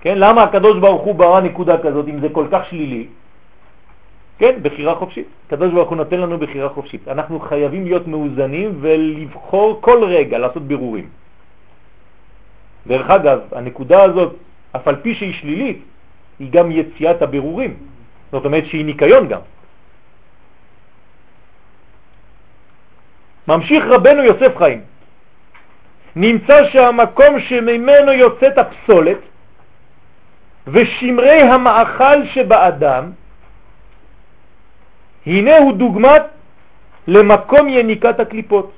כן? למה הקדוש ברוך הוא ברא נקודה כזאת אם זה כל כך שלילי? כן, בחירה חופשית. הקדוש ברוך הוא נותן לנו בחירה חופשית. אנחנו חייבים להיות מאוזנים ולבחור כל רגע לעשות בירורים. דרך אגב, הנקודה הזאת, אף על פי שהיא שלילית, היא גם יציאת הבירורים. זאת אומרת שהיא ניקיון גם. ממשיך רבנו יוסף חיים. נמצא שהמקום שממנו יוצאת הפסולת ושמרי המאכל שבאדם, הנה הוא דוגמת למקום יניקת הקליפות.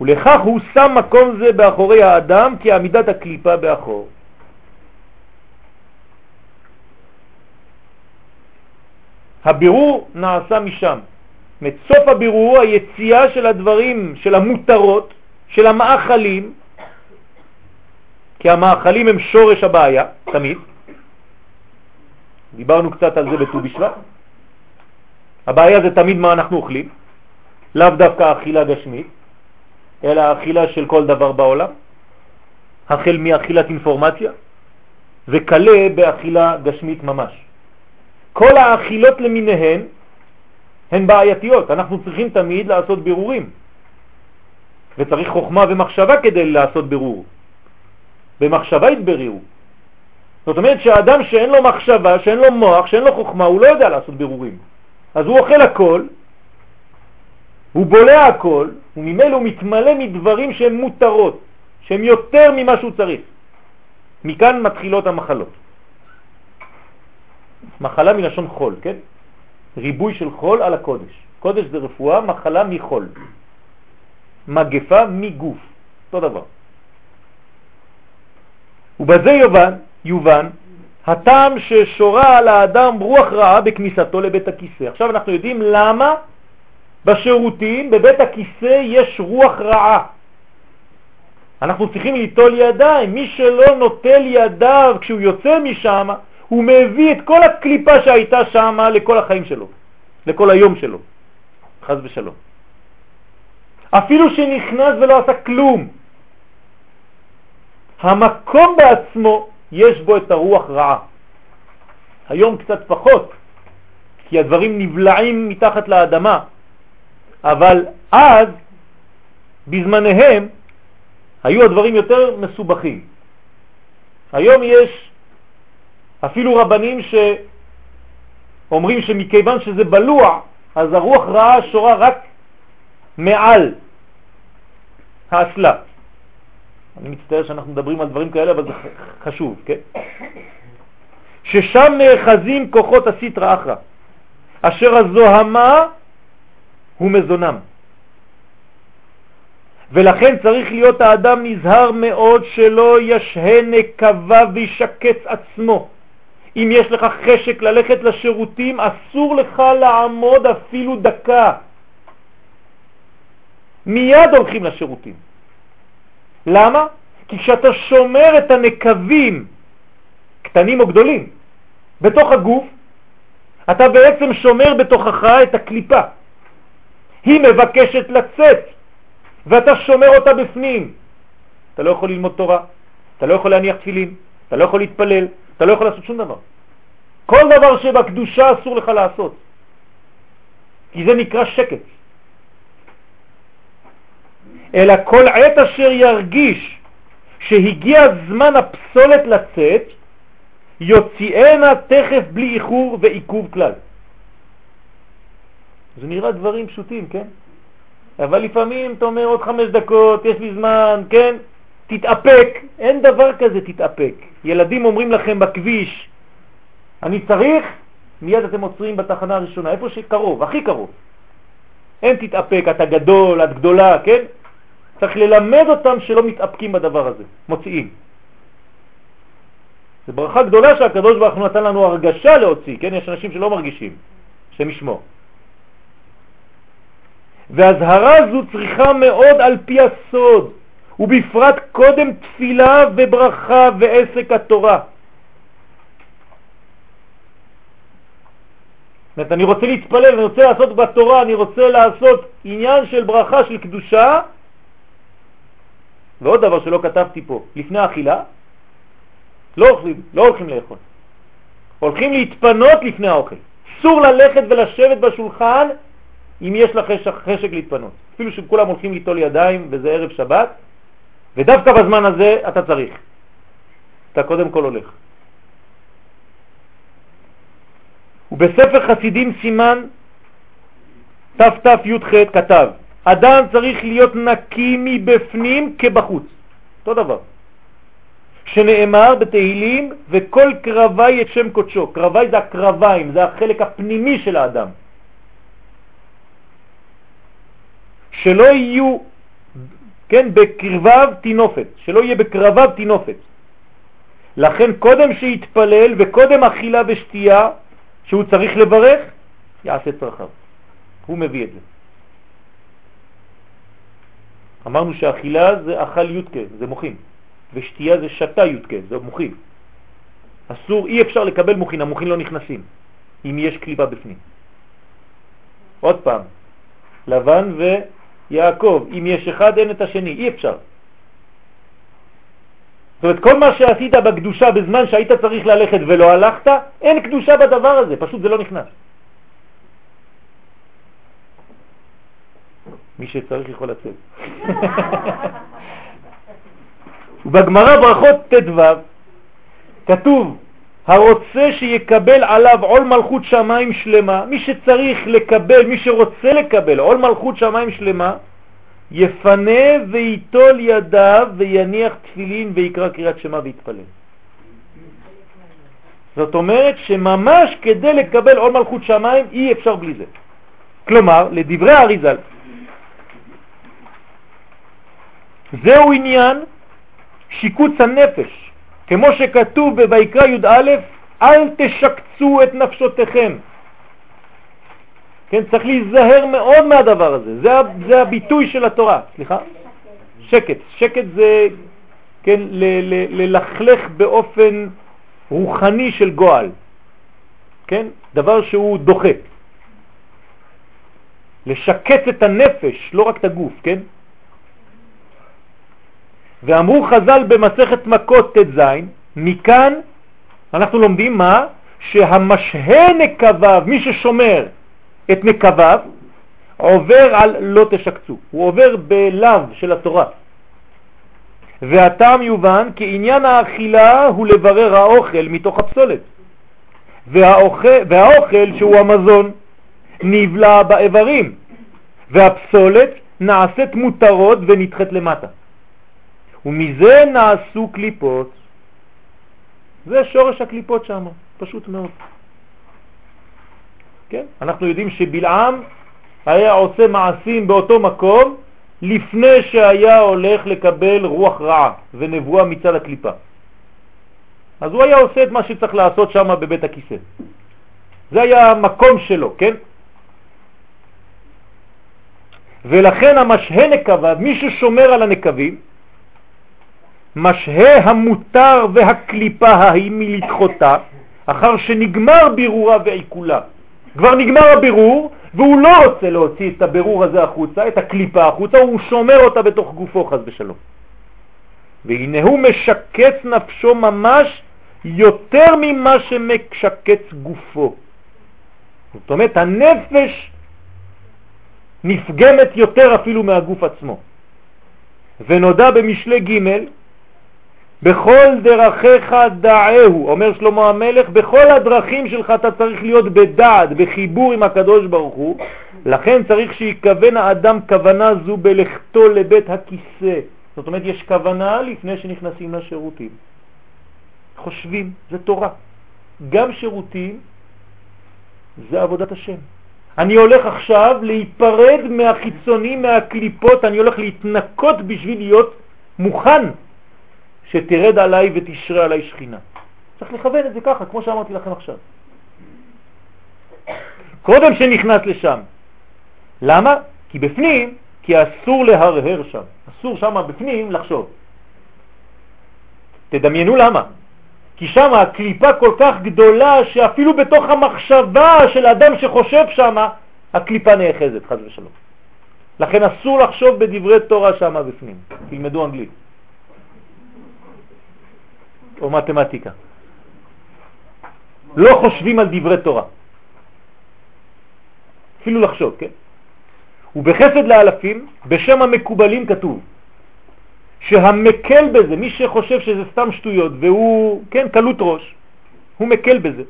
ולכך הוא שם מקום זה באחורי האדם כעמידת הקליפה באחור. הבירור נעשה משם. מסוף הבירור היציאה של הדברים, של המותרות, של המאכלים, כי המאכלים הם שורש הבעיה, תמיד. דיברנו קצת על זה בט"ו בשבט. הבעיה זה תמיד מה אנחנו אוכלים, לאו דווקא אכילה גשמית, אלא אכילה של כל דבר בעולם, החל מאכילת אינפורמציה וכלה באכילה גשמית ממש. כל האכילות למיניהן הן בעייתיות, אנחנו צריכים תמיד לעשות בירורים, וצריך חוכמה ומחשבה כדי לעשות בירור. במחשבה יתבריאו. זאת אומרת שהאדם שאין לו מחשבה, שאין לו מוח, שאין לו חוכמה, הוא לא יודע לעשות בירורים. אז הוא אוכל הכל, הוא בולע הכל, וממילא הוא מתמלא מדברים שהם מותרות, שהם יותר ממה שהוא צריך. מכאן מתחילות המחלות. מחלה מלשון חול, כן? ריבוי של חול על הקודש. קודש זה רפואה, מחלה מחול. מגפה מגוף, אותו דבר. ובזה יובן, יובן הטעם ששורה על האדם רוח רעה בכניסתו לבית הכיסא. עכשיו אנחנו יודעים למה בשירותים, בבית הכיסא, יש רוח רעה. אנחנו צריכים ליטול ידיים. מי שלא נוטל ידיו כשהוא יוצא משם, הוא מביא את כל הקליפה שהייתה שם לכל החיים שלו, לכל היום שלו, חז ושלום. אפילו שנכנס ולא עשה כלום. המקום בעצמו יש בו את הרוח רעה. היום קצת פחות, כי הדברים נבלעים מתחת לאדמה, אבל אז, בזמניהם, היו הדברים יותר מסובכים. היום יש אפילו רבנים שאומרים שמכיוון שזה בלוע, אז הרוח רעה שורה רק מעל האסלה. אני מצטער שאנחנו מדברים על דברים כאלה, אבל זה חשוב, כן? ששם נאחזים כוחות הסיטרא אחרא, אשר הזוהמה הוא מזונם. ולכן צריך להיות האדם נזהר מאוד שלא ישהה נקבה וישקץ עצמו. אם יש לך חשק ללכת לשירותים, אסור לך לעמוד אפילו דקה. מיד הולכים לשירותים. למה? כי כשאתה שומר את הנקבים, קטנים או גדולים, בתוך הגוף, אתה בעצם שומר בתוכך את הקליפה. היא מבקשת לצאת, ואתה שומר אותה בפנים. אתה לא יכול ללמוד תורה, אתה לא יכול להניח תפילין, אתה לא יכול להתפלל, אתה לא יכול לעשות שום דבר. כל דבר שבקדושה אסור לך לעשות, כי זה נקרא שקט. אלא כל עת אשר ירגיש שהגיע זמן הפסולת לצאת, יוציאנה תכף בלי איחור ועיכוב כלל. זה נראה דברים פשוטים, כן? אבל לפעמים אתה אומר עוד חמש דקות, יש לי זמן, כן? תתאפק, אין דבר כזה תתאפק. ילדים אומרים לכם בכביש, אני צריך, מיד אתם עוצרים בתחנה הראשונה, איפה שקרוב, הכי קרוב. אין תתאפק, אתה גדול, את גדולה, כן? צריך ללמד אותם שלא מתאפקים בדבר הזה, מוציאים. זו ברכה גדולה שהקדוש ברוך הוא נתן לנו הרגשה להוציא, כן? יש אנשים שלא מרגישים, שהם ישמור. והזהרה זו צריכה מאוד על פי הסוד, ובפרט קודם תפילה וברכה ועסק התורה. זאת אני רוצה להתפלל, אני רוצה לעשות בתורה, אני רוצה לעשות עניין של ברכה, של קדושה, ועוד דבר שלא כתבתי פה, לפני האכילה, לא אוכלים, לא הולכים לאכול. הולכים להתפנות לפני האוכל. אסור ללכת ולשבת בשולחן אם יש לך חשק להתפנות. אפילו שכולם הולכים ליטול ידיים וזה ערב שבת, ודווקא בזמן הזה אתה צריך. אתה קודם כל הולך. ובספר חסידים סימן תת"י"ח כתב, אדם צריך להיות נקי מבפנים כבחוץ. אותו דבר. שנאמר בתהילים, וכל קרבי את שם קודשו. קרבי זה הקרביים, זה החלק הפנימי של האדם. שלא יהיו, כן, בקרביו תינופת, שלא יהיה בקרביו תינופת. לכן קודם שיתפלל וקודם אכילה ושתייה, שהוא צריך לברך, יעשה צרכיו. הוא מביא את זה. אמרנו שאכילה זה אכל יודקה, זה מוחין, ושתייה זה שתה יודקה, זה מוחין. אסור, אי אפשר לקבל מוחין, המוחין לא נכנסים, אם יש קליפה בפנים. עוד פעם, לבן ויעקב, אם יש אחד אין את השני, אי אפשר. זאת אומרת, כל מה שעשית בקדושה בזמן שהיית צריך ללכת ולא הלכת, אין קדושה בדבר הזה, פשוט זה לא נכנס. מי שצריך יכול לצאת. ובגמרא ברכות ט"ו כתוב, הרוצה שיקבל עליו עול מלכות שמיים שלמה, מי שצריך לקבל, מי שרוצה לקבל עול מלכות שמיים שלמה, יפנה ויטול ידיו ויניח תפילין ויקרא קריאת שמה ויתפלל. זאת אומרת שממש כדי לקבל עול מלכות שמיים אי אפשר בלי זה. כלומר, לדברי האריזל, זהו עניין שיקוץ הנפש, כמו שכתוב בויקרא י"א, אל תשקצו את נפשותיכם. כן, צריך להיזהר מאוד מהדבר הזה, זה, זה הביטוי של התורה, סליחה? שקט, שקט זה, כן, ללכלך באופן רוחני של גועל, כן, דבר שהוא דוחה. לשקץ את הנפש, לא רק את הגוף, כן? ואמרו חז"ל במסכת מכות ט"ז, מכאן אנחנו לומדים מה? שהמשהה נקביו, מי ששומר את נקביו, עובר על לא תשקצו, הוא עובר בלב של התורה. והטעם יובן כי עניין האכילה הוא לברר האוכל מתוך הפסולת. והאוכל, והאוכל שהוא המזון נבלע באיברים, והפסולת נעשית מותרות ונדחת למטה. ומזה נעשו קליפות. זה שורש הקליפות שם, פשוט מאוד. כן? אנחנו יודעים שבלעם היה עושה מעשים באותו מקום לפני שהיה הולך לקבל רוח רעה ונבואה מצד הקליפה. אז הוא היה עושה את מה שצריך לעשות שם בבית הכיסא. זה היה המקום שלו, כן? ולכן המשהה נקביו, מי ששומר על הנקבים, משהה המותר והקליפה ההיא מלדחותה, אחר שנגמר בירורה ועיכולה. כבר נגמר הבירור, והוא לא רוצה להוציא את הבירור הזה החוצה, את הקליפה החוצה, הוא שומר אותה בתוך גופו חז ושלום. והנה הוא משקץ נפשו ממש יותר ממה שמשקץ גופו. זאת אומרת, הנפש נפגמת יותר אפילו מהגוף עצמו. ונודע במשלי ג' בכל דרכיך דעהו, אומר שלמה המלך, בכל הדרכים שלך אתה צריך להיות בדעת, בחיבור עם הקדוש ברוך הוא, לכן צריך שיכוון האדם כוונה זו בלכתו לבית הכיסא. זאת אומרת, יש כוונה לפני שנכנסים לשירותים. חושבים, זה תורה. גם שירותים זה עבודת השם. אני הולך עכשיו להיפרד מהחיצוני, מהקליפות, אני הולך להתנקות בשביל להיות מוכן שתרד עליי ותשרה עליי שכינה. צריך לכוון את זה ככה, כמו שאמרתי לכם עכשיו. קודם שנכנס לשם. למה? כי בפנים, כי אסור להרהר שם. אסור שם בפנים לחשוב. תדמיינו למה. כי שם הקליפה כל כך גדולה שאפילו בתוך המחשבה של אדם שחושב שם, הקליפה נאחזת, חז ושלום. לכן אסור לחשוב בדברי תורה שם בפנים. תלמדו אנגלית. או מתמטיקה. לא חושבים על דברי תורה. אפילו לחשוב, כן? ובחסד לאלפים, בשם המקובלים כתוב, שהמקל בזה, מי שחושב שזה סתם שטויות והוא, כן, קלות ראש, הוא מקל בזה.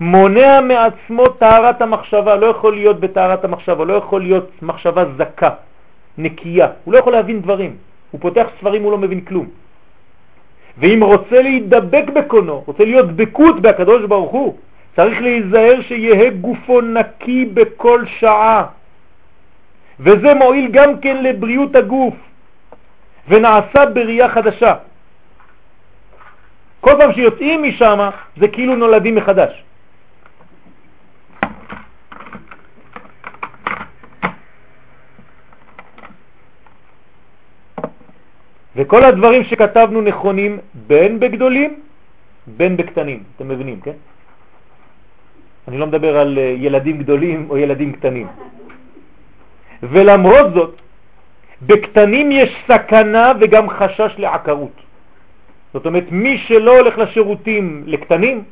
מונע מעצמו טהרת המחשבה, לא יכול להיות בטהרת המחשבה, לא יכול להיות מחשבה זכה, נקייה, הוא לא יכול להבין דברים, הוא פותח ספרים, הוא לא מבין כלום. ואם רוצה להידבק בקונו, רוצה להיות דבקות בהקדוש ברוך הוא, צריך להיזהר שיהיה גופו נקי בכל שעה. וזה מועיל גם כן לבריאות הגוף, ונעשה בריאה חדשה. כל פעם שיוצאים משם זה כאילו נולדים מחדש. וכל הדברים שכתבנו נכונים בין בגדולים, בין בקטנים. אתם מבינים, כן? אני לא מדבר על אה, ילדים גדולים או ילדים קטנים. ולמרות זאת, בקטנים יש סכנה וגם חשש לעקרות. זאת אומרת, מי שלא הולך לשירותים לקטנים,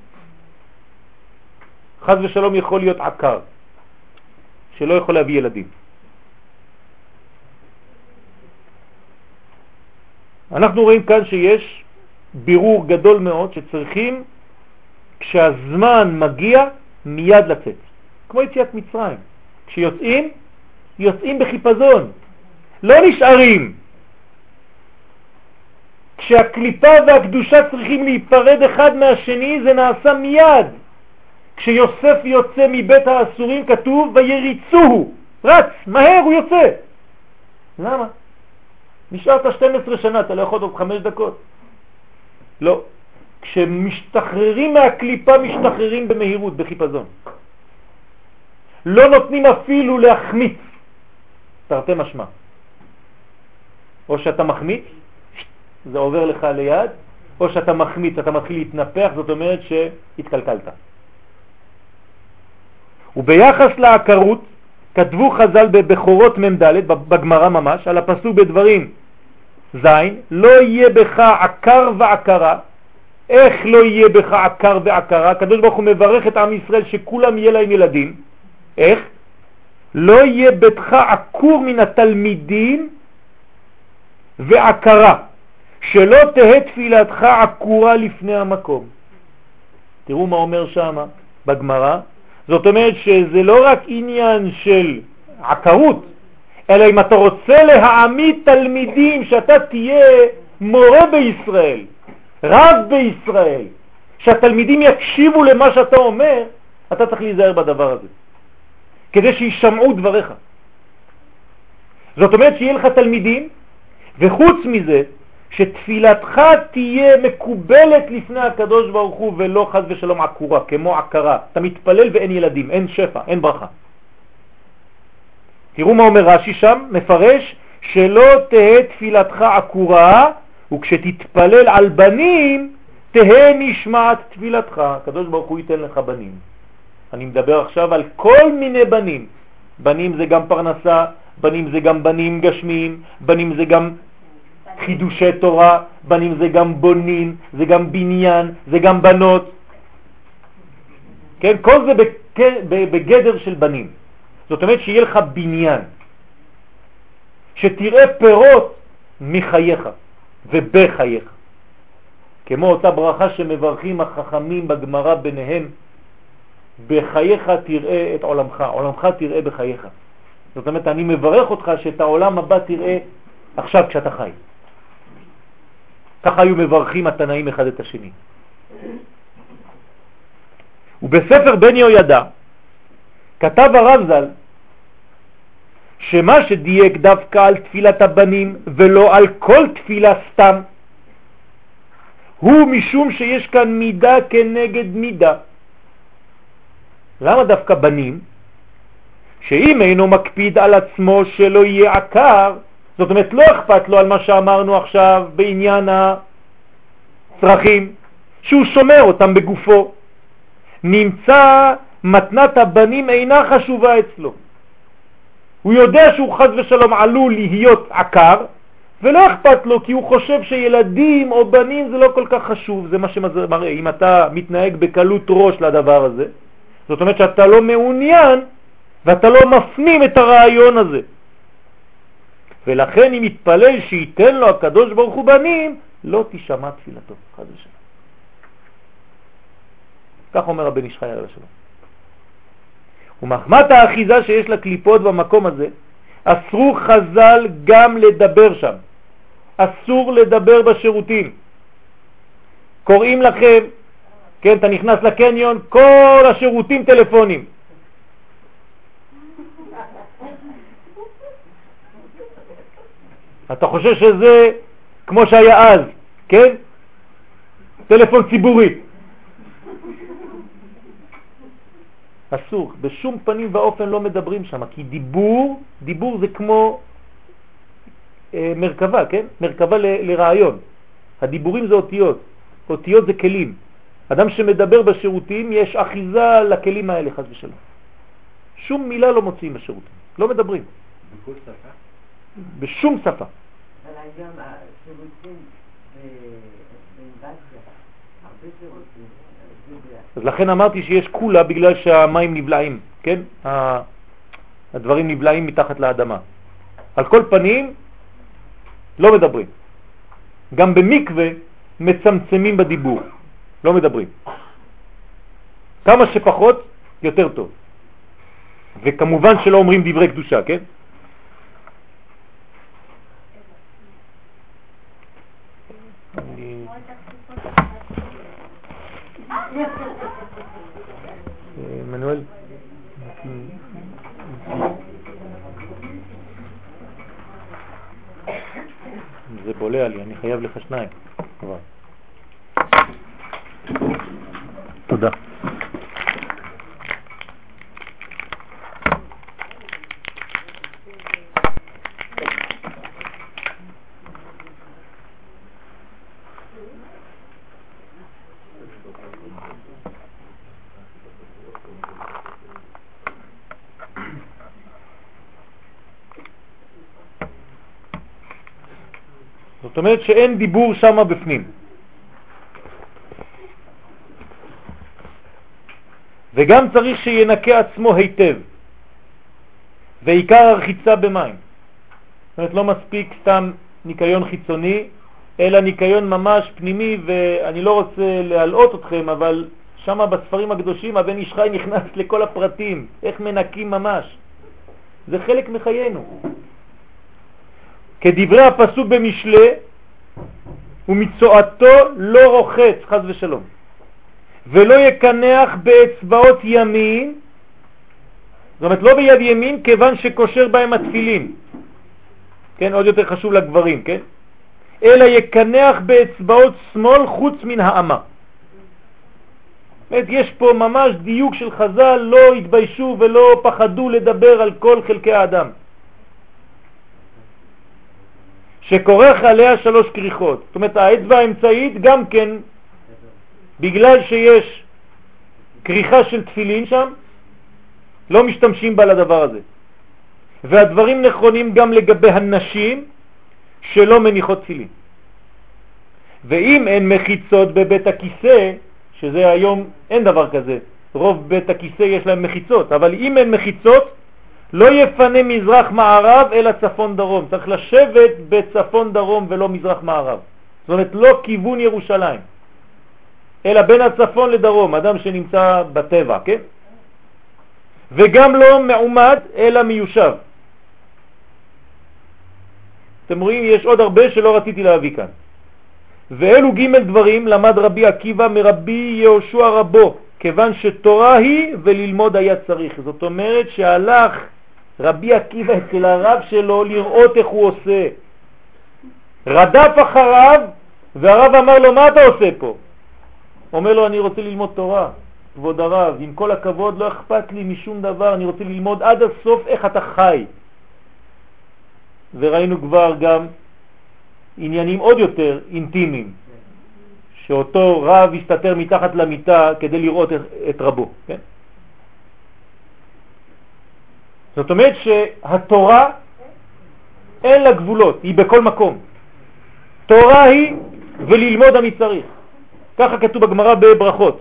חז ושלום יכול להיות עקר, שלא יכול להביא ילדים. אנחנו רואים כאן שיש בירור גדול מאוד שצריכים כשהזמן מגיע מיד לצאת, כמו יציאת מצרים. כשיוצאים, יוצאים בחיפזון, לא נשארים. כשהקליפה והקדושה צריכים להיפרד אחד מהשני זה נעשה מיד. כשיוסף יוצא מבית האסורים כתוב ויריצוהו, רץ, מהר הוא יוצא. למה? נשארת 12 שנה, אתה לא יכול עוד חמש דקות. לא. כשמשתחררים מהקליפה, משתחררים במהירות, בחיפזון. לא נותנים אפילו להחמיץ, תרתי משמע. או שאתה מחמיץ, זה עובר לך ליד, או שאתה מחמיץ, אתה מתחיל להתנפח, זאת אומרת שהתקלקלת. וביחס לעקרות, כתבו חז"ל בבכורות מ"ד, בגמרא ממש, על הפסוק בדברים זין, לא יהיה בך עקר ועקרה. איך לא יהיה בך עקר ועקרה? הקדוש ברוך הוא מברך את עם ישראל שכולם יהיה להם ילדים. איך? לא יהיה ביתך עקור מן התלמידים ועקרה, שלא תהא תפילתך עקורה לפני המקום. תראו מה אומר שם בגמרא. זאת אומרת שזה לא רק עניין של עקרות, אלא אם אתה רוצה להעמיד תלמידים, שאתה תהיה מורה בישראל, רב בישראל, שהתלמידים יקשיבו למה שאתה אומר, אתה צריך להיזהר בדבר הזה, כדי שישמעו דבריך. זאת אומרת שיהיה לך תלמידים, וחוץ מזה, שתפילתך תהיה מקובלת לפני הקדוש ברוך הוא ולא חז ושלום עקורה, כמו עקרה. אתה מתפלל ואין ילדים, אין שפע, אין ברכה. תראו מה אומר רש"י שם, מפרש, שלא תהא תפילתך עקורה, וכשתתפלל על בנים, תהא נשמעת תפילתך. הקדוש ברוך הוא ייתן לך בנים. אני מדבר עכשיו על כל מיני בנים. בנים זה גם פרנסה, בנים זה גם בנים גשמיים, בנים זה גם חידושי תורה, בנים זה גם בונים, זה גם בניין, זה גם בנות. כן, כל זה בגדר של בנים. זאת אומרת שיהיה לך בניין, שתראה פירות מחייך ובחייך. כמו אותה ברכה שמברכים החכמים בגמרא ביניהם, בחייך תראה את עולמך, עולמך תראה בחייך. זאת אומרת, אני מברך אותך שאת העולם הבא תראה עכשיו כשאתה חי. ככה היו מברכים התנאים אחד את השני. ובספר בן יהוידע כתב הרב ז"ל שמה שדייק דווקא על תפילת הבנים ולא על כל תפילה סתם הוא משום שיש כאן מידה כנגד מידה. למה דווקא בנים? שאם אינו מקפיד על עצמו שלא יהיה עקר, זאת אומרת לא אכפת לו על מה שאמרנו עכשיו בעניין הצרכים, שהוא שומר אותם בגופו. נמצא מתנת הבנים אינה חשובה אצלו. הוא יודע שהוא חז ושלום עלול להיות עקר, ולא אכפת לו כי הוא חושב שילדים או בנים זה לא כל כך חשוב, זה מה שמראה. אם אתה מתנהג בקלות ראש לדבר הזה, זאת אומרת שאתה לא מעוניין ואתה לא מפנים את הרעיון הזה. ולכן אם יתפלל שייתן לו הקדוש ברוך הוא בנים, לא תשמע תפילתו, חד ושלום. כך אומר הבן איש חי עליו השלום. ומחמת האחיזה שיש לקליפות במקום הזה, אסרו חז"ל גם לדבר שם. אסור לדבר בשירותים. קוראים לכם, כן, אתה נכנס לקניון, כל השירותים טלפונים. אתה חושב שזה כמו שהיה אז, כן? טלפון ציבורי. אסור, בשום פנים ואופן לא מדברים שם, כי דיבור, דיבור זה כמו אה, מרכבה, כן? מרכבה ל, לרעיון. הדיבורים זה אותיות, אותיות זה כלים. אדם שמדבר בשירותים, יש אחיזה לכלים האלה, חס ושלום. שום מילה לא מוציאים בשירותים, לא מדברים. בכל שפה? בשום שפה. אבל היום השירותים באינבציה, הרבה שירותים. אז לכן אמרתי שיש כולה בגלל שהמים נבלעים, כן? הדברים נבלעים מתחת לאדמה. על כל פנים, לא מדברים. גם במקווה מצמצמים בדיבור, לא מדברים. כמה שפחות, יותר טוב. וכמובן שלא אומרים דברי קדושה, כן? מנואל? זה בולע לי, אני חייב לך שניים כבר. תודה. אומרת שאין דיבור שם בפנים. וגם צריך שינקה עצמו היטב, ועיקר הרחיצה במים. זאת אומרת, לא מספיק סתם ניקיון חיצוני, אלא ניקיון ממש פנימי, ואני לא רוצה להלאות אתכם, אבל שם בספרים הקדושים הבן איש חי נכנס לכל הפרטים, איך מנקים ממש. זה חלק מחיינו. כדברי הפסוק במשלי, ומצואתו לא רוחץ, חז ושלום, ולא יקנח באצבעות ימין, זאת אומרת לא ביד ימין, כיוון שקושר בהם התפילין, כן, עוד יותר חשוב לגברים, כן, אלא יקנח באצבעות שמאל חוץ מן האמה. זאת יש פה ממש דיוק של חז"ל, לא התביישו ולא פחדו לדבר על כל חלקי האדם. שכורך עליה שלוש כריכות. זאת אומרת, האצבע האמצעית גם כן, בגלל שיש כריכה של תפילין שם, לא משתמשים בה לדבר הזה. והדברים נכונים גם לגבי הנשים שלא מניחות תפילין. ואם אין מחיצות בבית הכיסא, שזה היום אין דבר כזה, רוב בית הכיסא יש להם מחיצות, אבל אם אין מחיצות, לא יפנה מזרח מערב אלא צפון דרום. צריך לשבת בצפון דרום ולא מזרח מערב. זאת אומרת, לא כיוון ירושלים, אלא בין הצפון לדרום, אדם שנמצא בטבע, כן? וגם לא מעומד אלא מיושב. אתם רואים, יש עוד הרבה שלא רציתי להביא כאן. ואלו ג' דברים למד רבי עקיבא מרבי יהושע רבו, כיוון שתורה היא וללמוד היה צריך. זאת אומרת שהלך רבי עקיבא אצל הרב שלו לראות איך הוא עושה. רדף אחריו והרב אמר לו, מה אתה עושה פה? אומר לו, אני רוצה ללמוד תורה, כבוד הרב, עם כל הכבוד לא אכפת לי משום דבר, אני רוצה ללמוד עד הסוף איך אתה חי. וראינו כבר גם עניינים עוד יותר אינטימיים, שאותו רב הסתתר מתחת למיטה כדי לראות את רבו. כן? זאת אומרת שהתורה אין לה גבולות, היא בכל מקום. תורה היא וללמוד אני צריך. ככה כתוב בגמרא בברכות.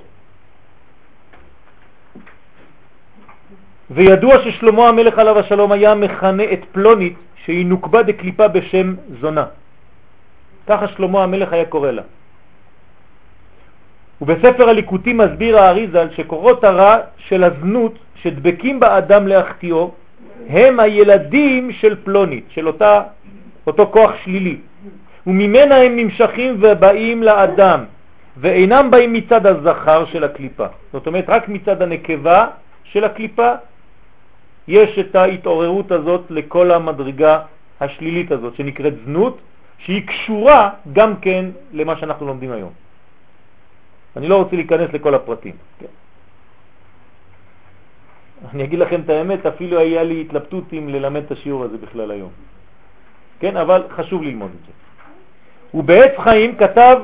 וידוע ששלמה המלך עליו השלום היה מכנה את פלונית שהיא נוקבה דקליפה בשם זונה. ככה שלמה המלך היה קורא לה. ובספר הליקוטים מסביר האריזל שקורות הרע של הזנות שדבקים באדם להחטיאו הם הילדים של פלונית, של אותה, אותו כוח שלילי, וממנה הם נמשכים ובאים לאדם, ואינם באים מצד הזכר של הקליפה. זאת אומרת, רק מצד הנקבה של הקליפה יש את ההתעוררות הזאת לכל המדרגה השלילית הזאת, שנקראת זנות, שהיא קשורה גם כן למה שאנחנו לומדים היום. אני לא רוצה להיכנס לכל הפרטים. כן. אני אגיד לכם את האמת, אפילו היה לי התלבטות אם ללמד את השיעור הזה בכלל היום. כן, אבל חשוב ללמוד את זה. ובעץ חיים כתב,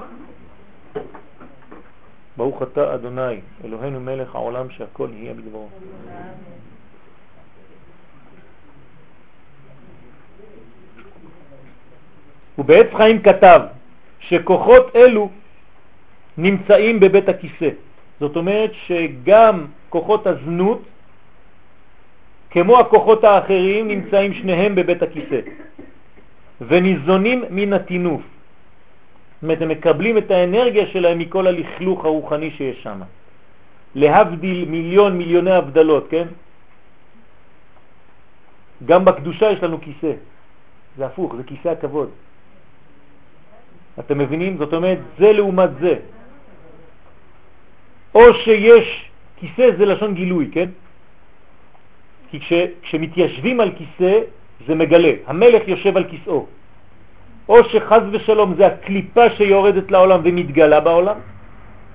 ברוך אתה אדוני, אלוהינו מלך העולם שהכל יהיה בדברו. ובעץ חיים כתב שכוחות אלו נמצאים בבית הכיסא. זאת אומרת שגם כוחות הזנות כמו הכוחות האחרים נמצאים שניהם בבית הכיסא וניזונים מן התינוף. אומרת, הם מקבלים את האנרגיה שלהם מכל הלכלוך הרוחני שיש שם. להבדיל מיליון מיליוני הבדלות, כן? גם בקדושה יש לנו כיסא. זה הפוך, זה כיסא הכבוד. אתם מבינים? זאת אומרת, זה לעומת זה. או שיש, כיסא זה לשון גילוי, כן? כי כש, כשמתיישבים על כיסא זה מגלה, המלך יושב על כיסאו. או שחז ושלום זה הקליפה שיורדת לעולם ומתגלה בעולם,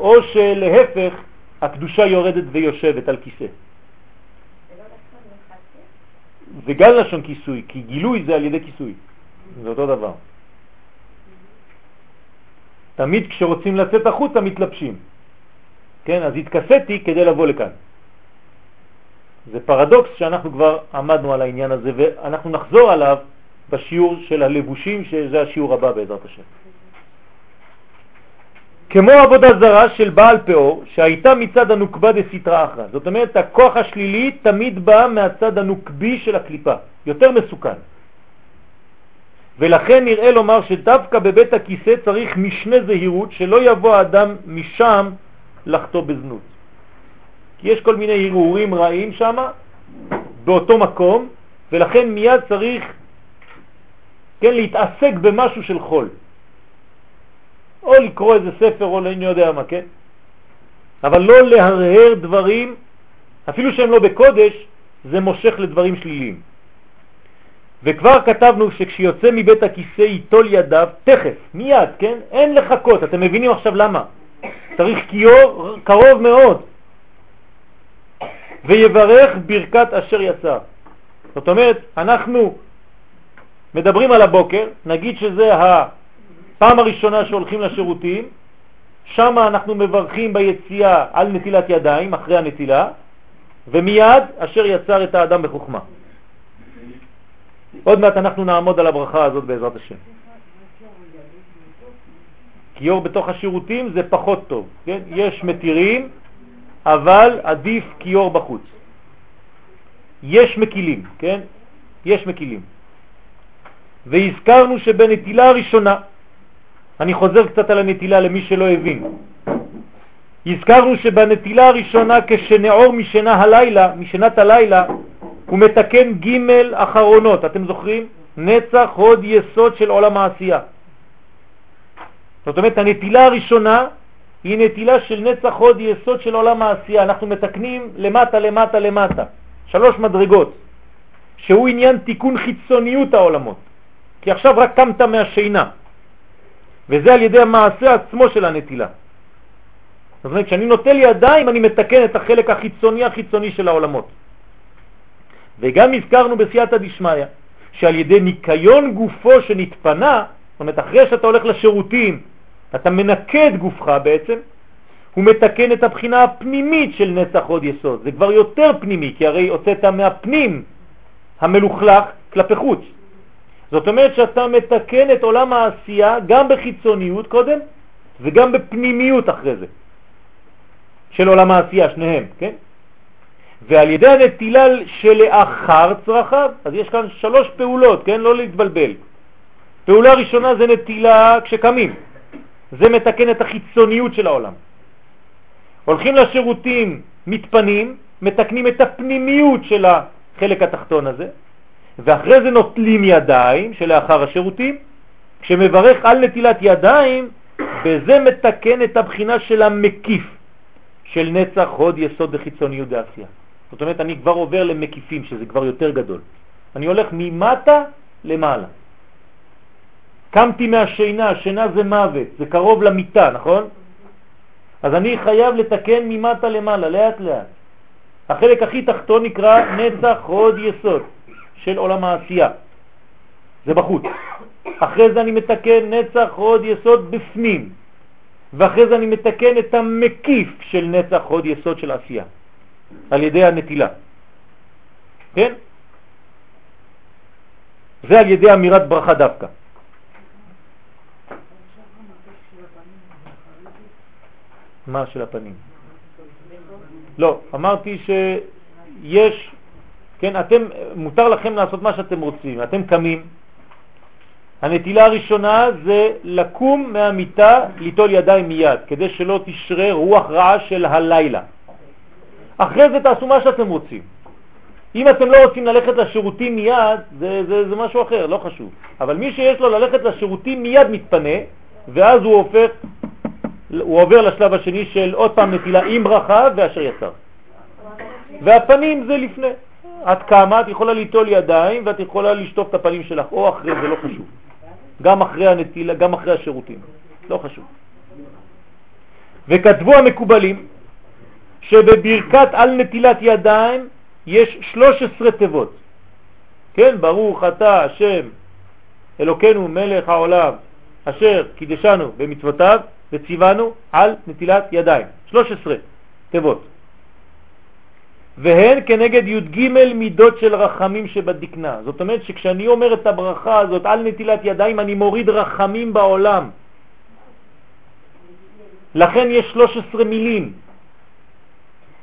או שלהפך הקדושה יורדת ויושבת על כיסא. זה גם לשון כיסוי, כי גילוי זה על ידי כיסוי, זה אותו דבר. תמיד כשרוצים לצאת החוצה מתלבשים, כן? אז התכסיתי כדי לבוא לכאן. זה פרדוקס שאנחנו כבר עמדנו על העניין הזה ואנחנו נחזור עליו בשיעור של הלבושים, שזה השיעור הבא בעזרת השם. כמו עבודה זרה של בעל פאור שהייתה מצד הנוקבה דסתרא אחרא. זאת אומרת, הכוח השלילי תמיד בא מהצד הנוקבי של הקליפה, יותר מסוכן. ולכן נראה לומר שדווקא בבית הכיסא צריך משנה זהירות שלא יבוא אדם משם לחטוא בזנות. כי יש כל מיני הרהורים רעים שם, באותו מקום, ולכן מיד צריך כן, להתעסק במשהו של חול. או לקרוא איזה ספר או אני יודע מה, כן? אבל לא להרהר דברים, אפילו שהם לא בקודש, זה מושך לדברים שליליים. וכבר כתבנו שכשיוצא מבית הכיסא ייטול ידיו, תכף, מיד, כן? אין לחכות, אתם מבינים עכשיו למה? צריך כיור קרוב מאוד. ויברך ברכת אשר יצא. זאת אומרת, אנחנו מדברים על הבוקר, נגיד שזה הפעם הראשונה שהולכים לשירותים, שם אנחנו מברכים ביציאה על נטילת ידיים, אחרי הנטילה, ומיד אשר יצר את האדם בחוכמה. עוד מעט אנחנו נעמוד על הברכה הזאת בעזרת השם. כיור בתוך השירותים זה פחות טוב, כן? יש מתירים, אבל עדיף כיור בחוץ. יש מקילים, כן? יש מקילים. והזכרנו שבנטילה הראשונה, אני חוזר קצת על הנטילה למי שלא הבין, הזכרנו שבנטילה הראשונה כשנעור משנה הלילה, משנת הלילה, הוא מתקן ג' אחרונות, אתם זוכרים? נצח הוד יסוד של עולם העשייה. זאת אומרת, הנטילה הראשונה היא נטילה של נצח הוד יסוד של עולם העשייה. אנחנו מתקנים למטה, למטה, למטה. שלוש מדרגות, שהוא עניין תיקון חיצוניות העולמות. כי עכשיו רק קמת מהשינה, וזה על ידי המעשה עצמו של הנטילה. זאת אומרת, כשאני נוטל ידיים אני מתקן את החלק החיצוני החיצוני של העולמות. וגם הזכרנו בסייעתא דשמיא, שעל ידי ניקיון גופו שנתפנה, זאת אומרת, אחרי שאתה הולך לשירותים, אתה מנקה את גופך בעצם, הוא מתקן את הבחינה הפנימית של נצח עוד יסוד. זה כבר יותר פנימי, כי הרי הוצאת מהפנים המלוכלך כלפי חוץ. זאת אומרת שאתה מתקן את עולם העשייה גם בחיצוניות קודם וגם בפנימיות אחרי זה, של עולם העשייה, שניהם, כן? ועל ידי הנטילה שלאחר צרכיו, אז יש כאן שלוש פעולות, כן? לא להתבלבל. פעולה ראשונה זה נטילה כשקמים, זה מתקן את החיצוניות של העולם. הולכים לשירותים, מתפנים, מתקנים את הפנימיות של החלק התחתון הזה, ואחרי זה נוטלים ידיים שלאחר השירותים, כשמברך על נטילת ידיים, וזה מתקן את הבחינה של המקיף, של נצח, הוד, יסוד וחיצוניות בעשייה. זאת אומרת, אני כבר עובר למקיפים, שזה כבר יותר גדול. אני הולך ממטה למעלה. קמתי מהשינה, שינה זה מוות, זה קרוב למיטה, נכון? אז אני חייב לתקן ממטה למעלה, לאט לאט. החלק הכי תחתון נקרא נצח, הוד, יסוד. של עולם העשייה. זה בחוץ. אחרי זה אני מתקן נצח עוד יסוד בפנים, ואחרי זה אני מתקן את המקיף של נצח עוד יסוד של עשייה, על ידי הנטילה. כן? זה על ידי אמירת ברכה דווקא. מה של הפנים? לא, אמרתי שיש כן, אתם, מותר לכם לעשות מה שאתם רוצים. אתם קמים, הנטילה הראשונה זה לקום מהמיטה, ליטול ידיים מיד, כדי שלא תשרה רוח רעה של הלילה. אחרי זה תעשו מה שאתם רוצים. אם אתם לא רוצים ללכת לשירותים מיד, זה, זה, זה משהו אחר, לא חשוב. אבל מי שיש לו ללכת לשירותים מיד מתפנה, ואז הוא הופך, הוא עובר לשלב השני של עוד פעם נטילה עם ברכה ואשר יצר. והפנים זה לפני. את קמה, את יכולה ליטול ידיים ואת יכולה לשטוף את הפנים שלך, או אחרי, זה לא חשוב. גם אחרי הנטילה, גם אחרי השירותים, לא חשוב. וכתבו המקובלים שבברכת על נטילת ידיים יש 13 תיבות. כן, ברוך אתה השם אלוקנו מלך העולם אשר קידשנו במצוותיו וציוונו על נטילת ידיים. 13 תיבות. והן כנגד י"ג מידות של רחמים שבדקנה. זאת אומרת שכשאני אומר את הברכה הזאת על נטילת ידיים, אני מוריד רחמים בעולם. לכן יש 13 מילים.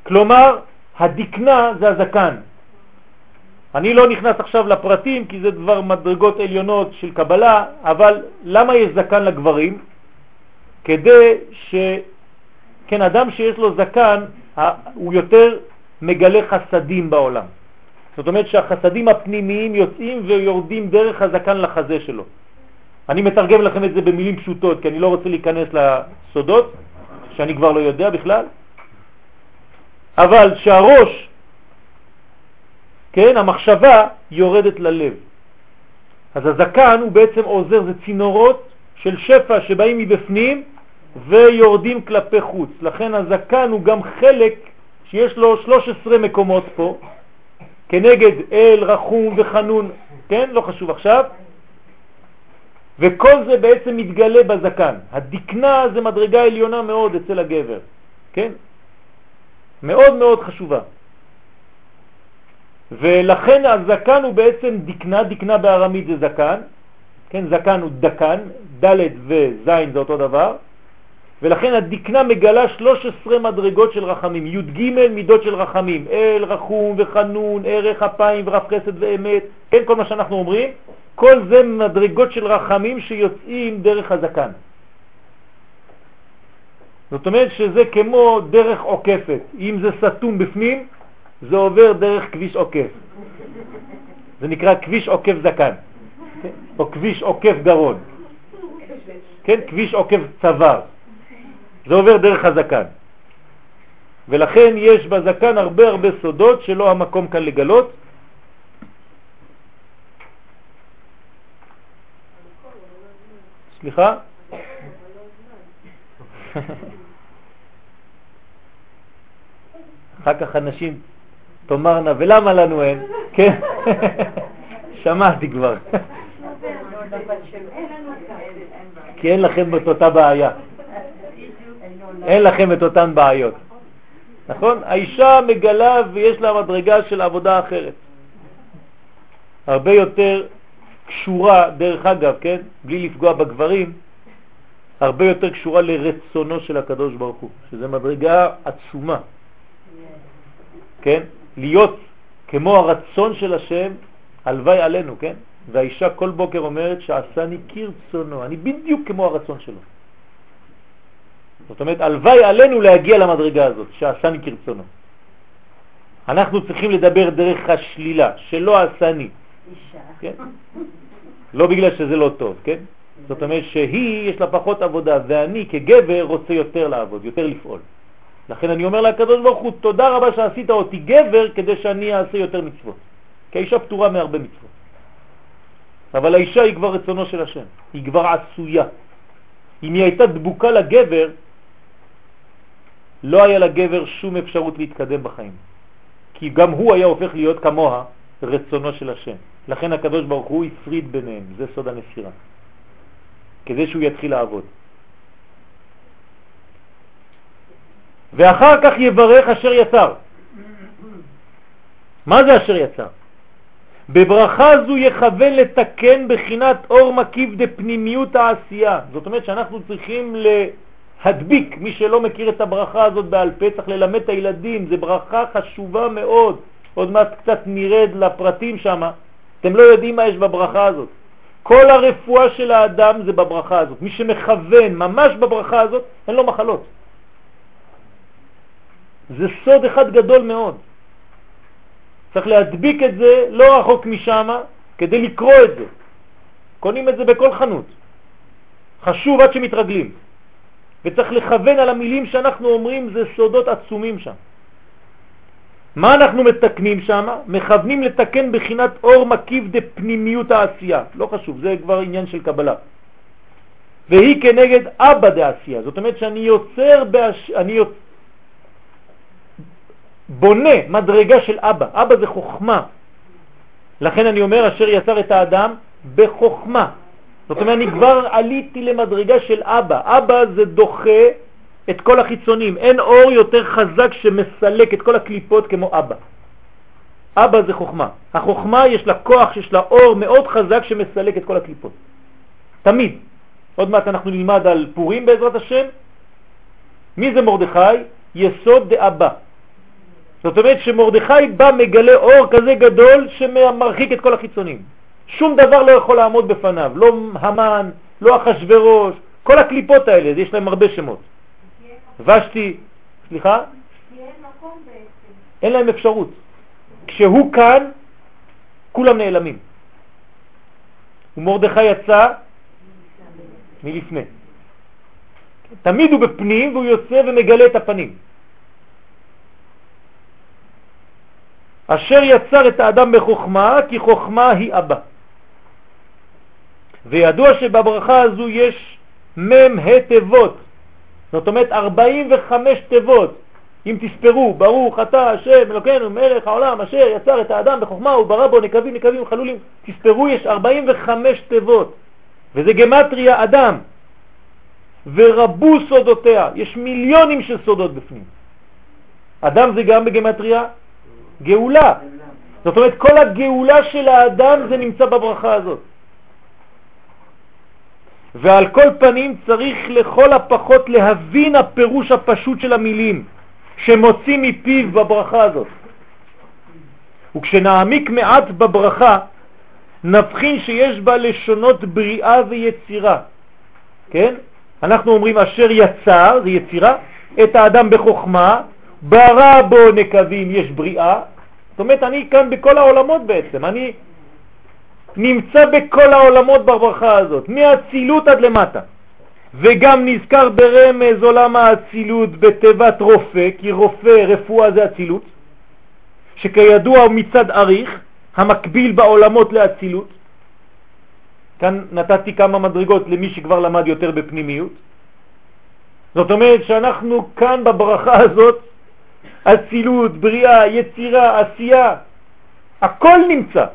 כלומר, הדקנה זה הזקן. אני לא נכנס עכשיו לפרטים כי זה כבר מדרגות עליונות של קבלה, אבל למה יש זקן לגברים? כדי ש... כן, אדם שיש לו זקן הוא יותר מגלה חסדים בעולם. זאת אומרת שהחסדים הפנימיים יוצאים ויורדים דרך הזקן לחזה שלו. אני מתרגם לכם את זה במילים פשוטות, כי אני לא רוצה להיכנס לסודות, שאני כבר לא יודע בכלל. אבל שהראש, כן, המחשבה יורדת ללב. אז הזקן הוא בעצם עוזר, זה צינורות של שפע שבאים מבפנים ויורדים כלפי חוץ. לכן הזקן הוא גם חלק שיש לו 13 מקומות פה, כנגד אל, רחום וחנון, כן? לא חשוב עכשיו. וכל זה בעצם מתגלה בזקן. הדקנה זה מדרגה עליונה מאוד אצל הגבר, כן? מאוד מאוד חשובה. ולכן הזקן הוא בעצם דקנה, דקנה בארמית זה זקן, כן, זקן הוא דקן, ד' וז' זה אותו דבר, ולכן הדקנה מגלה 13 מדרגות של רחמים, י"ג מידות של רחמים, אל, רחום וחנון, ערך אפיים ורף חסד ואמת, כן, כל מה שאנחנו אומרים, כל זה מדרגות של רחמים שיוצאים דרך הזקן. זאת אומרת שזה כמו דרך עוקפת, אם זה סתום בפנים, זה עובר דרך כביש עוקף. זה נקרא כביש עוקף זקן? או כביש עוקף גרון, כן? כביש עוקף צוואר. זה עובר דרך הזקן. ולכן יש בזקן הרבה הרבה סודות שלא המקום כאן לגלות. סליחה? אחר כך אנשים תאמרנה, ולמה לנו אין? כן, שמעתי כבר. כי אין לכם את אותה בעיה. אין לכם את אותן בעיות. נכון? האישה מגלה ויש לה מדרגה של עבודה אחרת. הרבה יותר קשורה, דרך אגב, כן? בלי לפגוע בגברים, הרבה יותר קשורה לרצונו של הקדוש ברוך הוא, שזה מדרגה עצומה. כן? להיות כמו הרצון של השם, הלוואי עלינו, כן? והאישה כל בוקר אומרת שעשני כרצונו, אני בדיוק כמו הרצון שלו. זאת אומרת, הלוואי עלינו להגיע למדרגה הזאת, שעשני כרצונו. אנחנו צריכים לדבר דרך השלילה, שלא עשני. כן? לא בגלל שזה לא טוב, כן? זאת אומרת שהיא, יש לה פחות עבודה, ואני כגבר רוצה יותר לעבוד, יותר לפעול. לכן אני אומר לקדוש ברוך הוא, תודה רבה שעשית אותי גבר כדי שאני אעשה יותר מצוות. כי האישה פטורה מהרבה מצוות. אבל האישה היא כבר רצונו של השם, היא כבר עשויה. אם היא הייתה דבוקה לגבר, לא היה לגבר שום אפשרות להתקדם בחיים. כי גם הוא היה הופך להיות כמוה רצונו של השם. לכן הקדוש ברוך הוא הפריד ביניהם, זה סוד הנפירה. כדי שהוא יתחיל לעבוד. ואחר כך יברך אשר יצר. מה זה אשר יצר? בברכה זו יכוון לתקן בחינת אור מקיף דפנימיות העשייה. זאת אומרת שאנחנו צריכים להדביק, מי שלא מכיר את הברכה הזאת בעל פה, צריך ללמד את הילדים, זה ברכה חשובה מאוד. עוד מעט קצת נרד לפרטים שם, אתם לא יודעים מה יש בברכה הזאת. כל הרפואה של האדם זה בברכה הזאת. מי שמכוון ממש בברכה הזאת, אין לו מחלות. זה סוד אחד גדול מאוד. צריך להדביק את זה לא רחוק משם כדי לקרוא את זה. קונים את זה בכל חנות. חשוב עד שמתרגלים. וצריך לכוון על המילים שאנחנו אומרים, זה סודות עצומים שם. מה אנחנו מתקנים שם? מכוונים לתקן בחינת אור מקיף דפנימיות העשייה. לא חשוב, זה כבר עניין של קבלה. והיא כנגד אבא דעשייה. זאת אומרת שאני יוצר, בהש... אני. בונה מדרגה של אבא. אבא זה חוכמה. לכן אני אומר, אשר יצר את האדם בחוכמה. זאת אומרת, אני כבר עליתי למדרגה של אבא. אבא זה דוחה את כל החיצונים. אין אור יותר חזק שמסלק את כל הקליפות כמו אבא. אבא זה חוכמה. החוכמה יש לה כוח, יש לה אור מאוד חזק שמסלק את כל הקליפות. תמיד. עוד מעט אנחנו נלמד על פורים בעזרת השם. מי זה מרדכי? יסוד דאבא. זאת אומרת שמרדכי בא מגלה אור כזה גדול שמרחיק את כל החיצונים. שום דבר לא יכול לעמוד בפניו, לא המן, לא אחשוורוש, כל הקליפות האלה, יש להם הרבה שמות. ושתי, סליחה? אין להם אפשרות. כשהוא כאן, כולם נעלמים. ומרדכי יצא מלפני. תמיד הוא בפנים והוא יוצא ומגלה את הפנים. אשר יצר את האדם בחוכמה, כי חוכמה היא אבא. וידוע שבברכה הזו יש מם ה' תיבות, זאת אומרת 45 תיבות. אם תספרו, ברוך אתה השם אלוקינו מלך העולם אשר יצר את האדם בחוכמה וברא בו נקבים נקבים חלולים. תספרו, יש 45 תיבות, וזה גמטריה אדם. ורבו סודותיה, יש מיליונים של סודות בפנים. אדם זה גם בגמטריה גאולה. זאת אומרת, כל הגאולה של האדם זה נמצא בברכה הזאת. ועל כל פנים צריך לכל הפחות להבין הפירוש הפשוט של המילים שמוציא מפיו בברכה הזאת. וכשנעמיק מעט בברכה, נבחין שיש בה לשונות בריאה ויצירה. כן? אנחנו אומרים אשר יצר, זה יצירה, את האדם בחוכמה, ברא בו נקבים, יש בריאה. זאת אומרת, אני כאן בכל העולמות בעצם, אני נמצא בכל העולמות בברכה הזאת, מהצילות עד למטה. וגם נזכר ברמז עולם האצילות בתיבת רופא, כי רופא, רפואה זה אצילות, שכידוע מצד אריך, המקביל בעולמות לאצילות. כאן נתתי כמה מדרגות למי שכבר למד יותר בפנימיות. זאת אומרת שאנחנו כאן בברכה הזאת, אצילות, בריאה, יצירה, עשייה, הכל נמצא.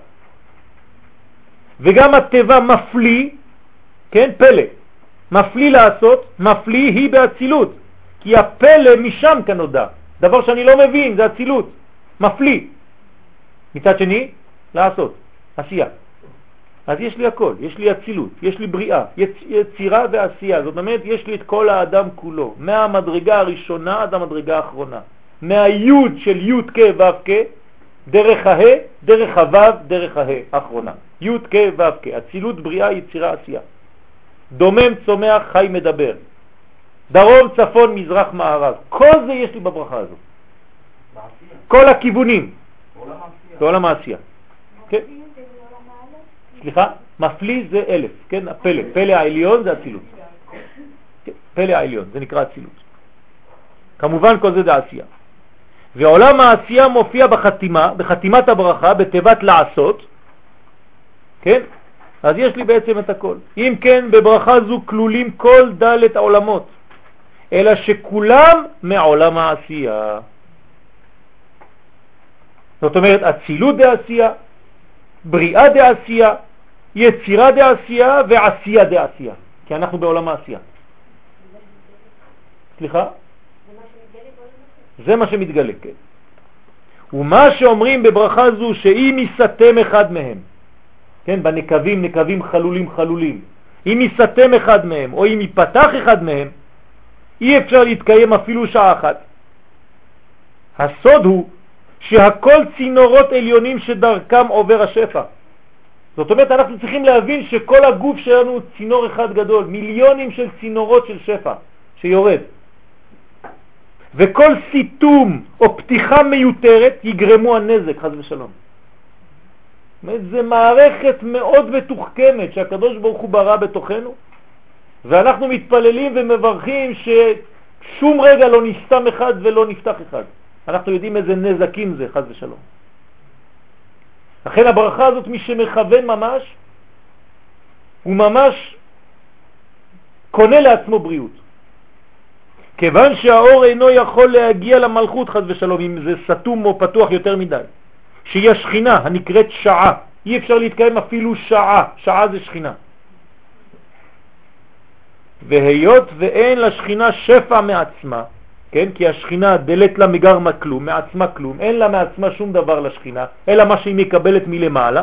וגם הטבע מפליא, כן, פלא. מפליא לעשות, מפליא היא באצילות, כי הפלא משם כנודע. דבר שאני לא מבין, זה אצילות. מפליא. מצד שני, לעשות, עשייה. אז יש לי הכל, יש לי אצילות, יש לי בריאה, יצ, יצירה ועשייה. זאת אומרת, יש לי את כל האדם כולו, מהמדרגה הראשונה עד המדרגה האחרונה. מהיוד של יוד כ' ו' כ', דרך הה, דרך הו', דרך הה, האחרונה. י' כ' ו' כ', אצילות בריאה, יצירה, עשייה. דומם, צומח, חי, מדבר. דרום, צפון, מזרח, מערב. כל זה יש לי בברכה הזאת. כל הכיוונים. בעולם העשייה. כן? סליחה? מפליא זה אלף, כן? הפלא. פלא העליון זה אצילות. כן, פלא העליון, זה נקרא אצילות. כמובן כל זה זה עשייה. ועולם העשייה מופיע בחתימה, בחתימת הברכה, בתיבת לעשות, כן? אז יש לי בעצם את הכל. אם כן, בברכה זו כלולים כל דלת העולמות, אלא שכולם מעולם העשייה. זאת אומרת, אצילות דעשייה, בריאה דעשייה, יצירה דעשייה ועשייה דעשייה, כי אנחנו בעולם העשייה. סליחה? זה מה שמתגלה, כן. ומה שאומרים בברכה זו שאם יסתם אחד מהם, כן, בנקבים, נקבים חלולים חלולים, אם יסתם אחד מהם או אם ייפתח אחד מהם, אי אפשר להתקיים אפילו שעה אחת. הסוד הוא שהכל צינורות עליונים שדרכם עובר השפע. זאת אומרת, אנחנו צריכים להבין שכל הגוף שלנו הוא צינור אחד גדול, מיליונים של צינורות של שפע שיורד. וכל סיתום או פתיחה מיותרת יגרמו הנזק, חז ושלום. זה מערכת מאוד מתוחכמת שהקדוש ברוך הוא ברא בתוכנו, ואנחנו מתפללים ומברכים ששום רגע לא נסתם אחד ולא נפתח אחד. אנחנו יודעים איזה נזקים זה, חז ושלום. לכן הברכה הזאת, מי שמכוון ממש, הוא ממש קונה לעצמו בריאות. כיוון שהאור אינו יכול להגיע למלכות, חז ושלום, אם זה סתום או פתוח יותר מדי, שהיא השכינה הנקראת שעה, אי אפשר להתקיים אפילו שעה, שעה זה שכינה. והיות ואין לשכינה שפע מעצמה, כן? כי השכינה דלת לה מגרמה כלום, מעצמה כלום, אין לה מעצמה שום דבר לשכינה, אלא מה שהיא מקבלת מלמעלה.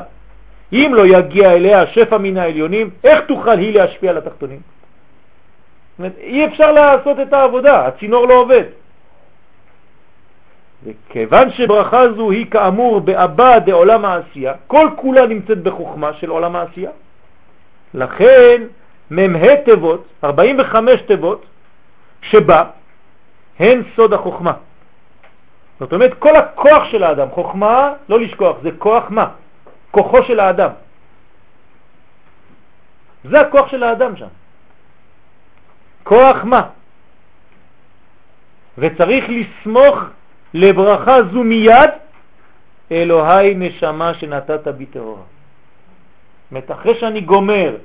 אם לא יגיע אליה שפע מן העליונים, איך תוכל היא להשפיע על התחתונים? אומרת, אי אפשר לעשות את העבודה, הצינור לא עובד. וכיוון שברכה זו היא כאמור באבא דעולם העשייה, כל כולה נמצאת בחוכמה של עולם העשייה. לכן מ"ה תיבות, 45 תיבות, שבה הן סוד החוכמה. זאת אומרת, כל הכוח של האדם, חוכמה, לא לשכוח, זה כוח מה? כוחו של האדם. זה הכוח של האדם שם. כוח מה? וצריך לסמוך לברכה זו מיד, אלוהי נשמה שנתת בי טהורה. זאת אחרי שאני גומר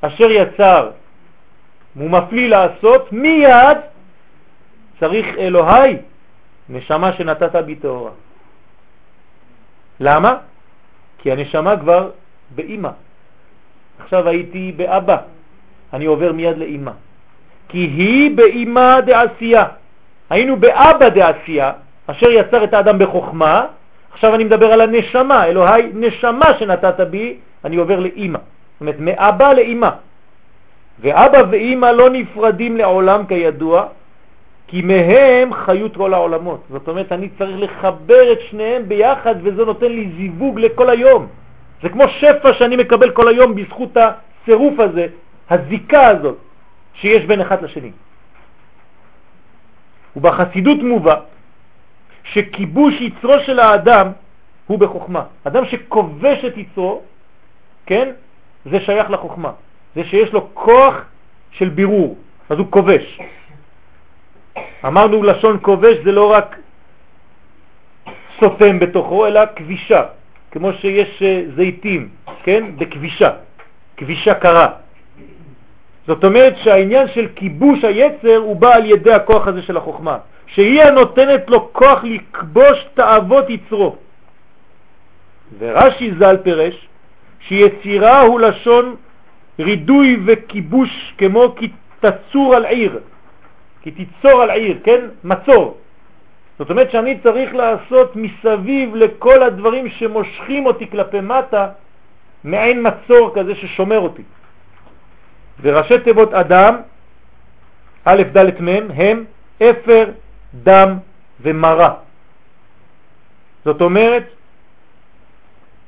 אשר יצר הוא מפליא לעשות, מיד צריך אלוהי נשמה שנתת בי טהורה. למה? כי הנשמה כבר באימא. עכשיו הייתי באבא, אני עובר מיד לאימא. כי היא באימא דעשייה. היינו באבא דעשייה, אשר יצר את האדם בחוכמה, עכשיו אני מדבר על הנשמה, אלוהי נשמה שנתת בי, אני עובר לאימא. זאת אומרת, מאבא לאימא. ואבא ואימא לא נפרדים לעולם כידוע, כי מהם חיות כל העולמות. זאת אומרת, אני צריך לחבר את שניהם ביחד, וזה נותן לי זיווג לכל היום. זה כמו שפע שאני מקבל כל היום בזכות הצירוף הזה, הזיקה הזאת, שיש בין אחד לשני. ובחסידות מובא שכיבוש יצרו של האדם הוא בחוכמה. אדם שכובש את יצרו, כן, זה שייך לחוכמה. זה שיש לו כוח של בירור, אז הוא כובש. אמרנו לשון כובש זה לא רק סותם בתוכו, אלא כבישה, כמו שיש אה, זיתים, כן? בכבישה, כבישה קרה. זאת אומרת שהעניין של כיבוש היצר הוא בא על ידי הכוח הזה של החוכמה, שהיא הנותנת לו כוח לכבוש תאוות יצרו. ורש"י ז"ל פירש שיצירה הוא לשון רידוי וכיבוש כמו כי תצור על עיר, כי תיצור על עיר, כן? מצור. זאת אומרת שאני צריך לעשות מסביב לכל הדברים שמושכים אותי כלפי מטה, מעין מצור כזה ששומר אותי. וראשי תיבות אדם, א' ד' מ', הם אפר, דם ומרה. זאת אומרת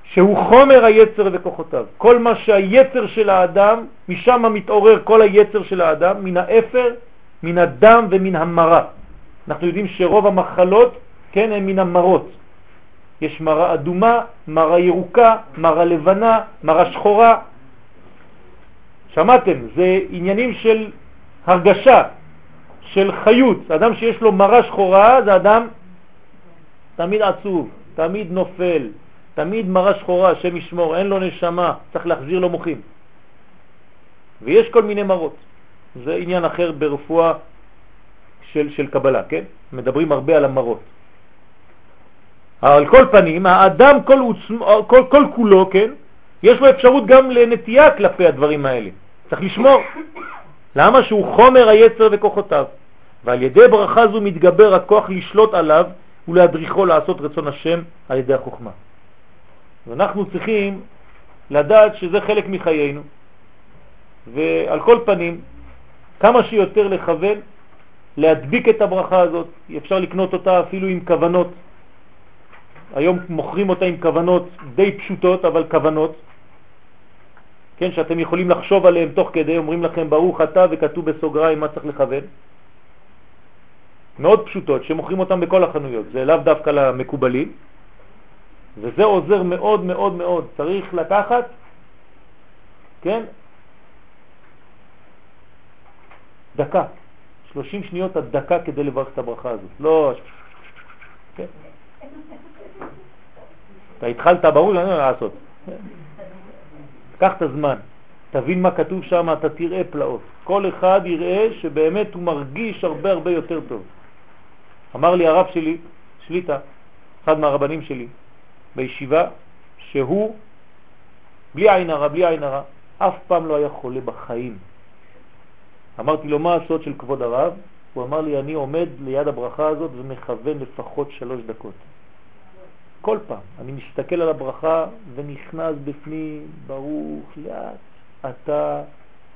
שהוא חומר היצר וכוחותיו. כל מה שהיצר של האדם, משם מתעורר כל היצר של האדם, מן האפר, מן הדם ומן המרה. אנחנו יודעים שרוב המחלות, כן, הן מן המרות. יש מרה אדומה, מרה ירוקה, מרה לבנה, מרה שחורה. שמעתם, זה עניינים של הרגשה, של חיות. אדם שיש לו מרה שחורה זה אדם תמיד עצוב, תמיד נופל, תמיד מרה שחורה, השם ישמור, אין לו נשמה, צריך להחזיר לו מוחים. ויש כל מיני מרות. זה עניין אחר ברפואה של, של קבלה, כן? מדברים הרבה על המרות. על כל פנים, האדם כל, כל, כל כולו, כן? יש לו אפשרות גם לנטייה כלפי הדברים האלה. צריך לשמור. למה? שהוא חומר היצר וכוחותיו. ועל ידי ברכה זו מתגבר הכוח לשלוט עליו ולהדריכו לעשות רצון השם על ידי החוכמה. ואנחנו צריכים לדעת שזה חלק מחיינו, ועל כל פנים, כמה שיותר לכוון, להדביק את הברכה הזאת, אפשר לקנות אותה אפילו עם כוונות. היום מוכרים אותה עם כוונות די פשוטות, אבל כוונות, כן, שאתם יכולים לחשוב עליהם תוך כדי, אומרים לכם ברוך אתה וכתוב בסוגריים מה צריך לכוון. מאוד פשוטות, שמוכרים אותם בכל החנויות, זה לאו דווקא למקובלים, וזה עוזר מאוד מאוד מאוד. צריך לקחת, כן, דקה, 30 שניות עד דקה כדי לברך את הברכה הזאת. לא... כן. אתה התחלת, ברור, אני לא לעשות. קח את הזמן, תבין מה כתוב שם, אתה תראה פלאות. כל אחד יראה שבאמת הוא מרגיש הרבה הרבה יותר טוב. אמר לי הרב שלי, שליטה, אחד מהרבנים שלי, בישיבה, שהוא, בלי עין הרע, בלי עין הרע, אף פעם לא היה חולה בחיים. אמרתי לו, מה הסוד של כבוד הרב? הוא אמר לי, אני עומד ליד הברכה הזאת ומכוון לפחות שלוש דקות. כל פעם. אני מסתכל על הברכה ונכנס בפנים, ברוך לאט, אתה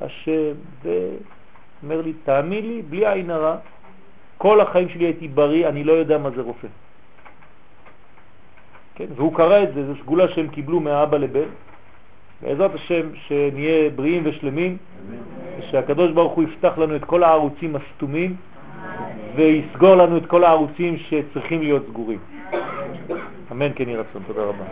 השם, ואומר לי, תאמין לי, בלי עין הרע, כל החיים שלי הייתי בריא, אני לא יודע מה זה רופא. כן? והוא קרא את זה, זו סגולה שהם קיבלו מהאבא לבן. בעזרת השם שנהיה בריאים ושלמים, ושהקדוש ברוך הוא יפתח לנו את כל הערוצים הסתומים, ויסגור לנו את כל הערוצים שצריכים להיות סגורים. אמן כן יהי רצון, תודה רבה.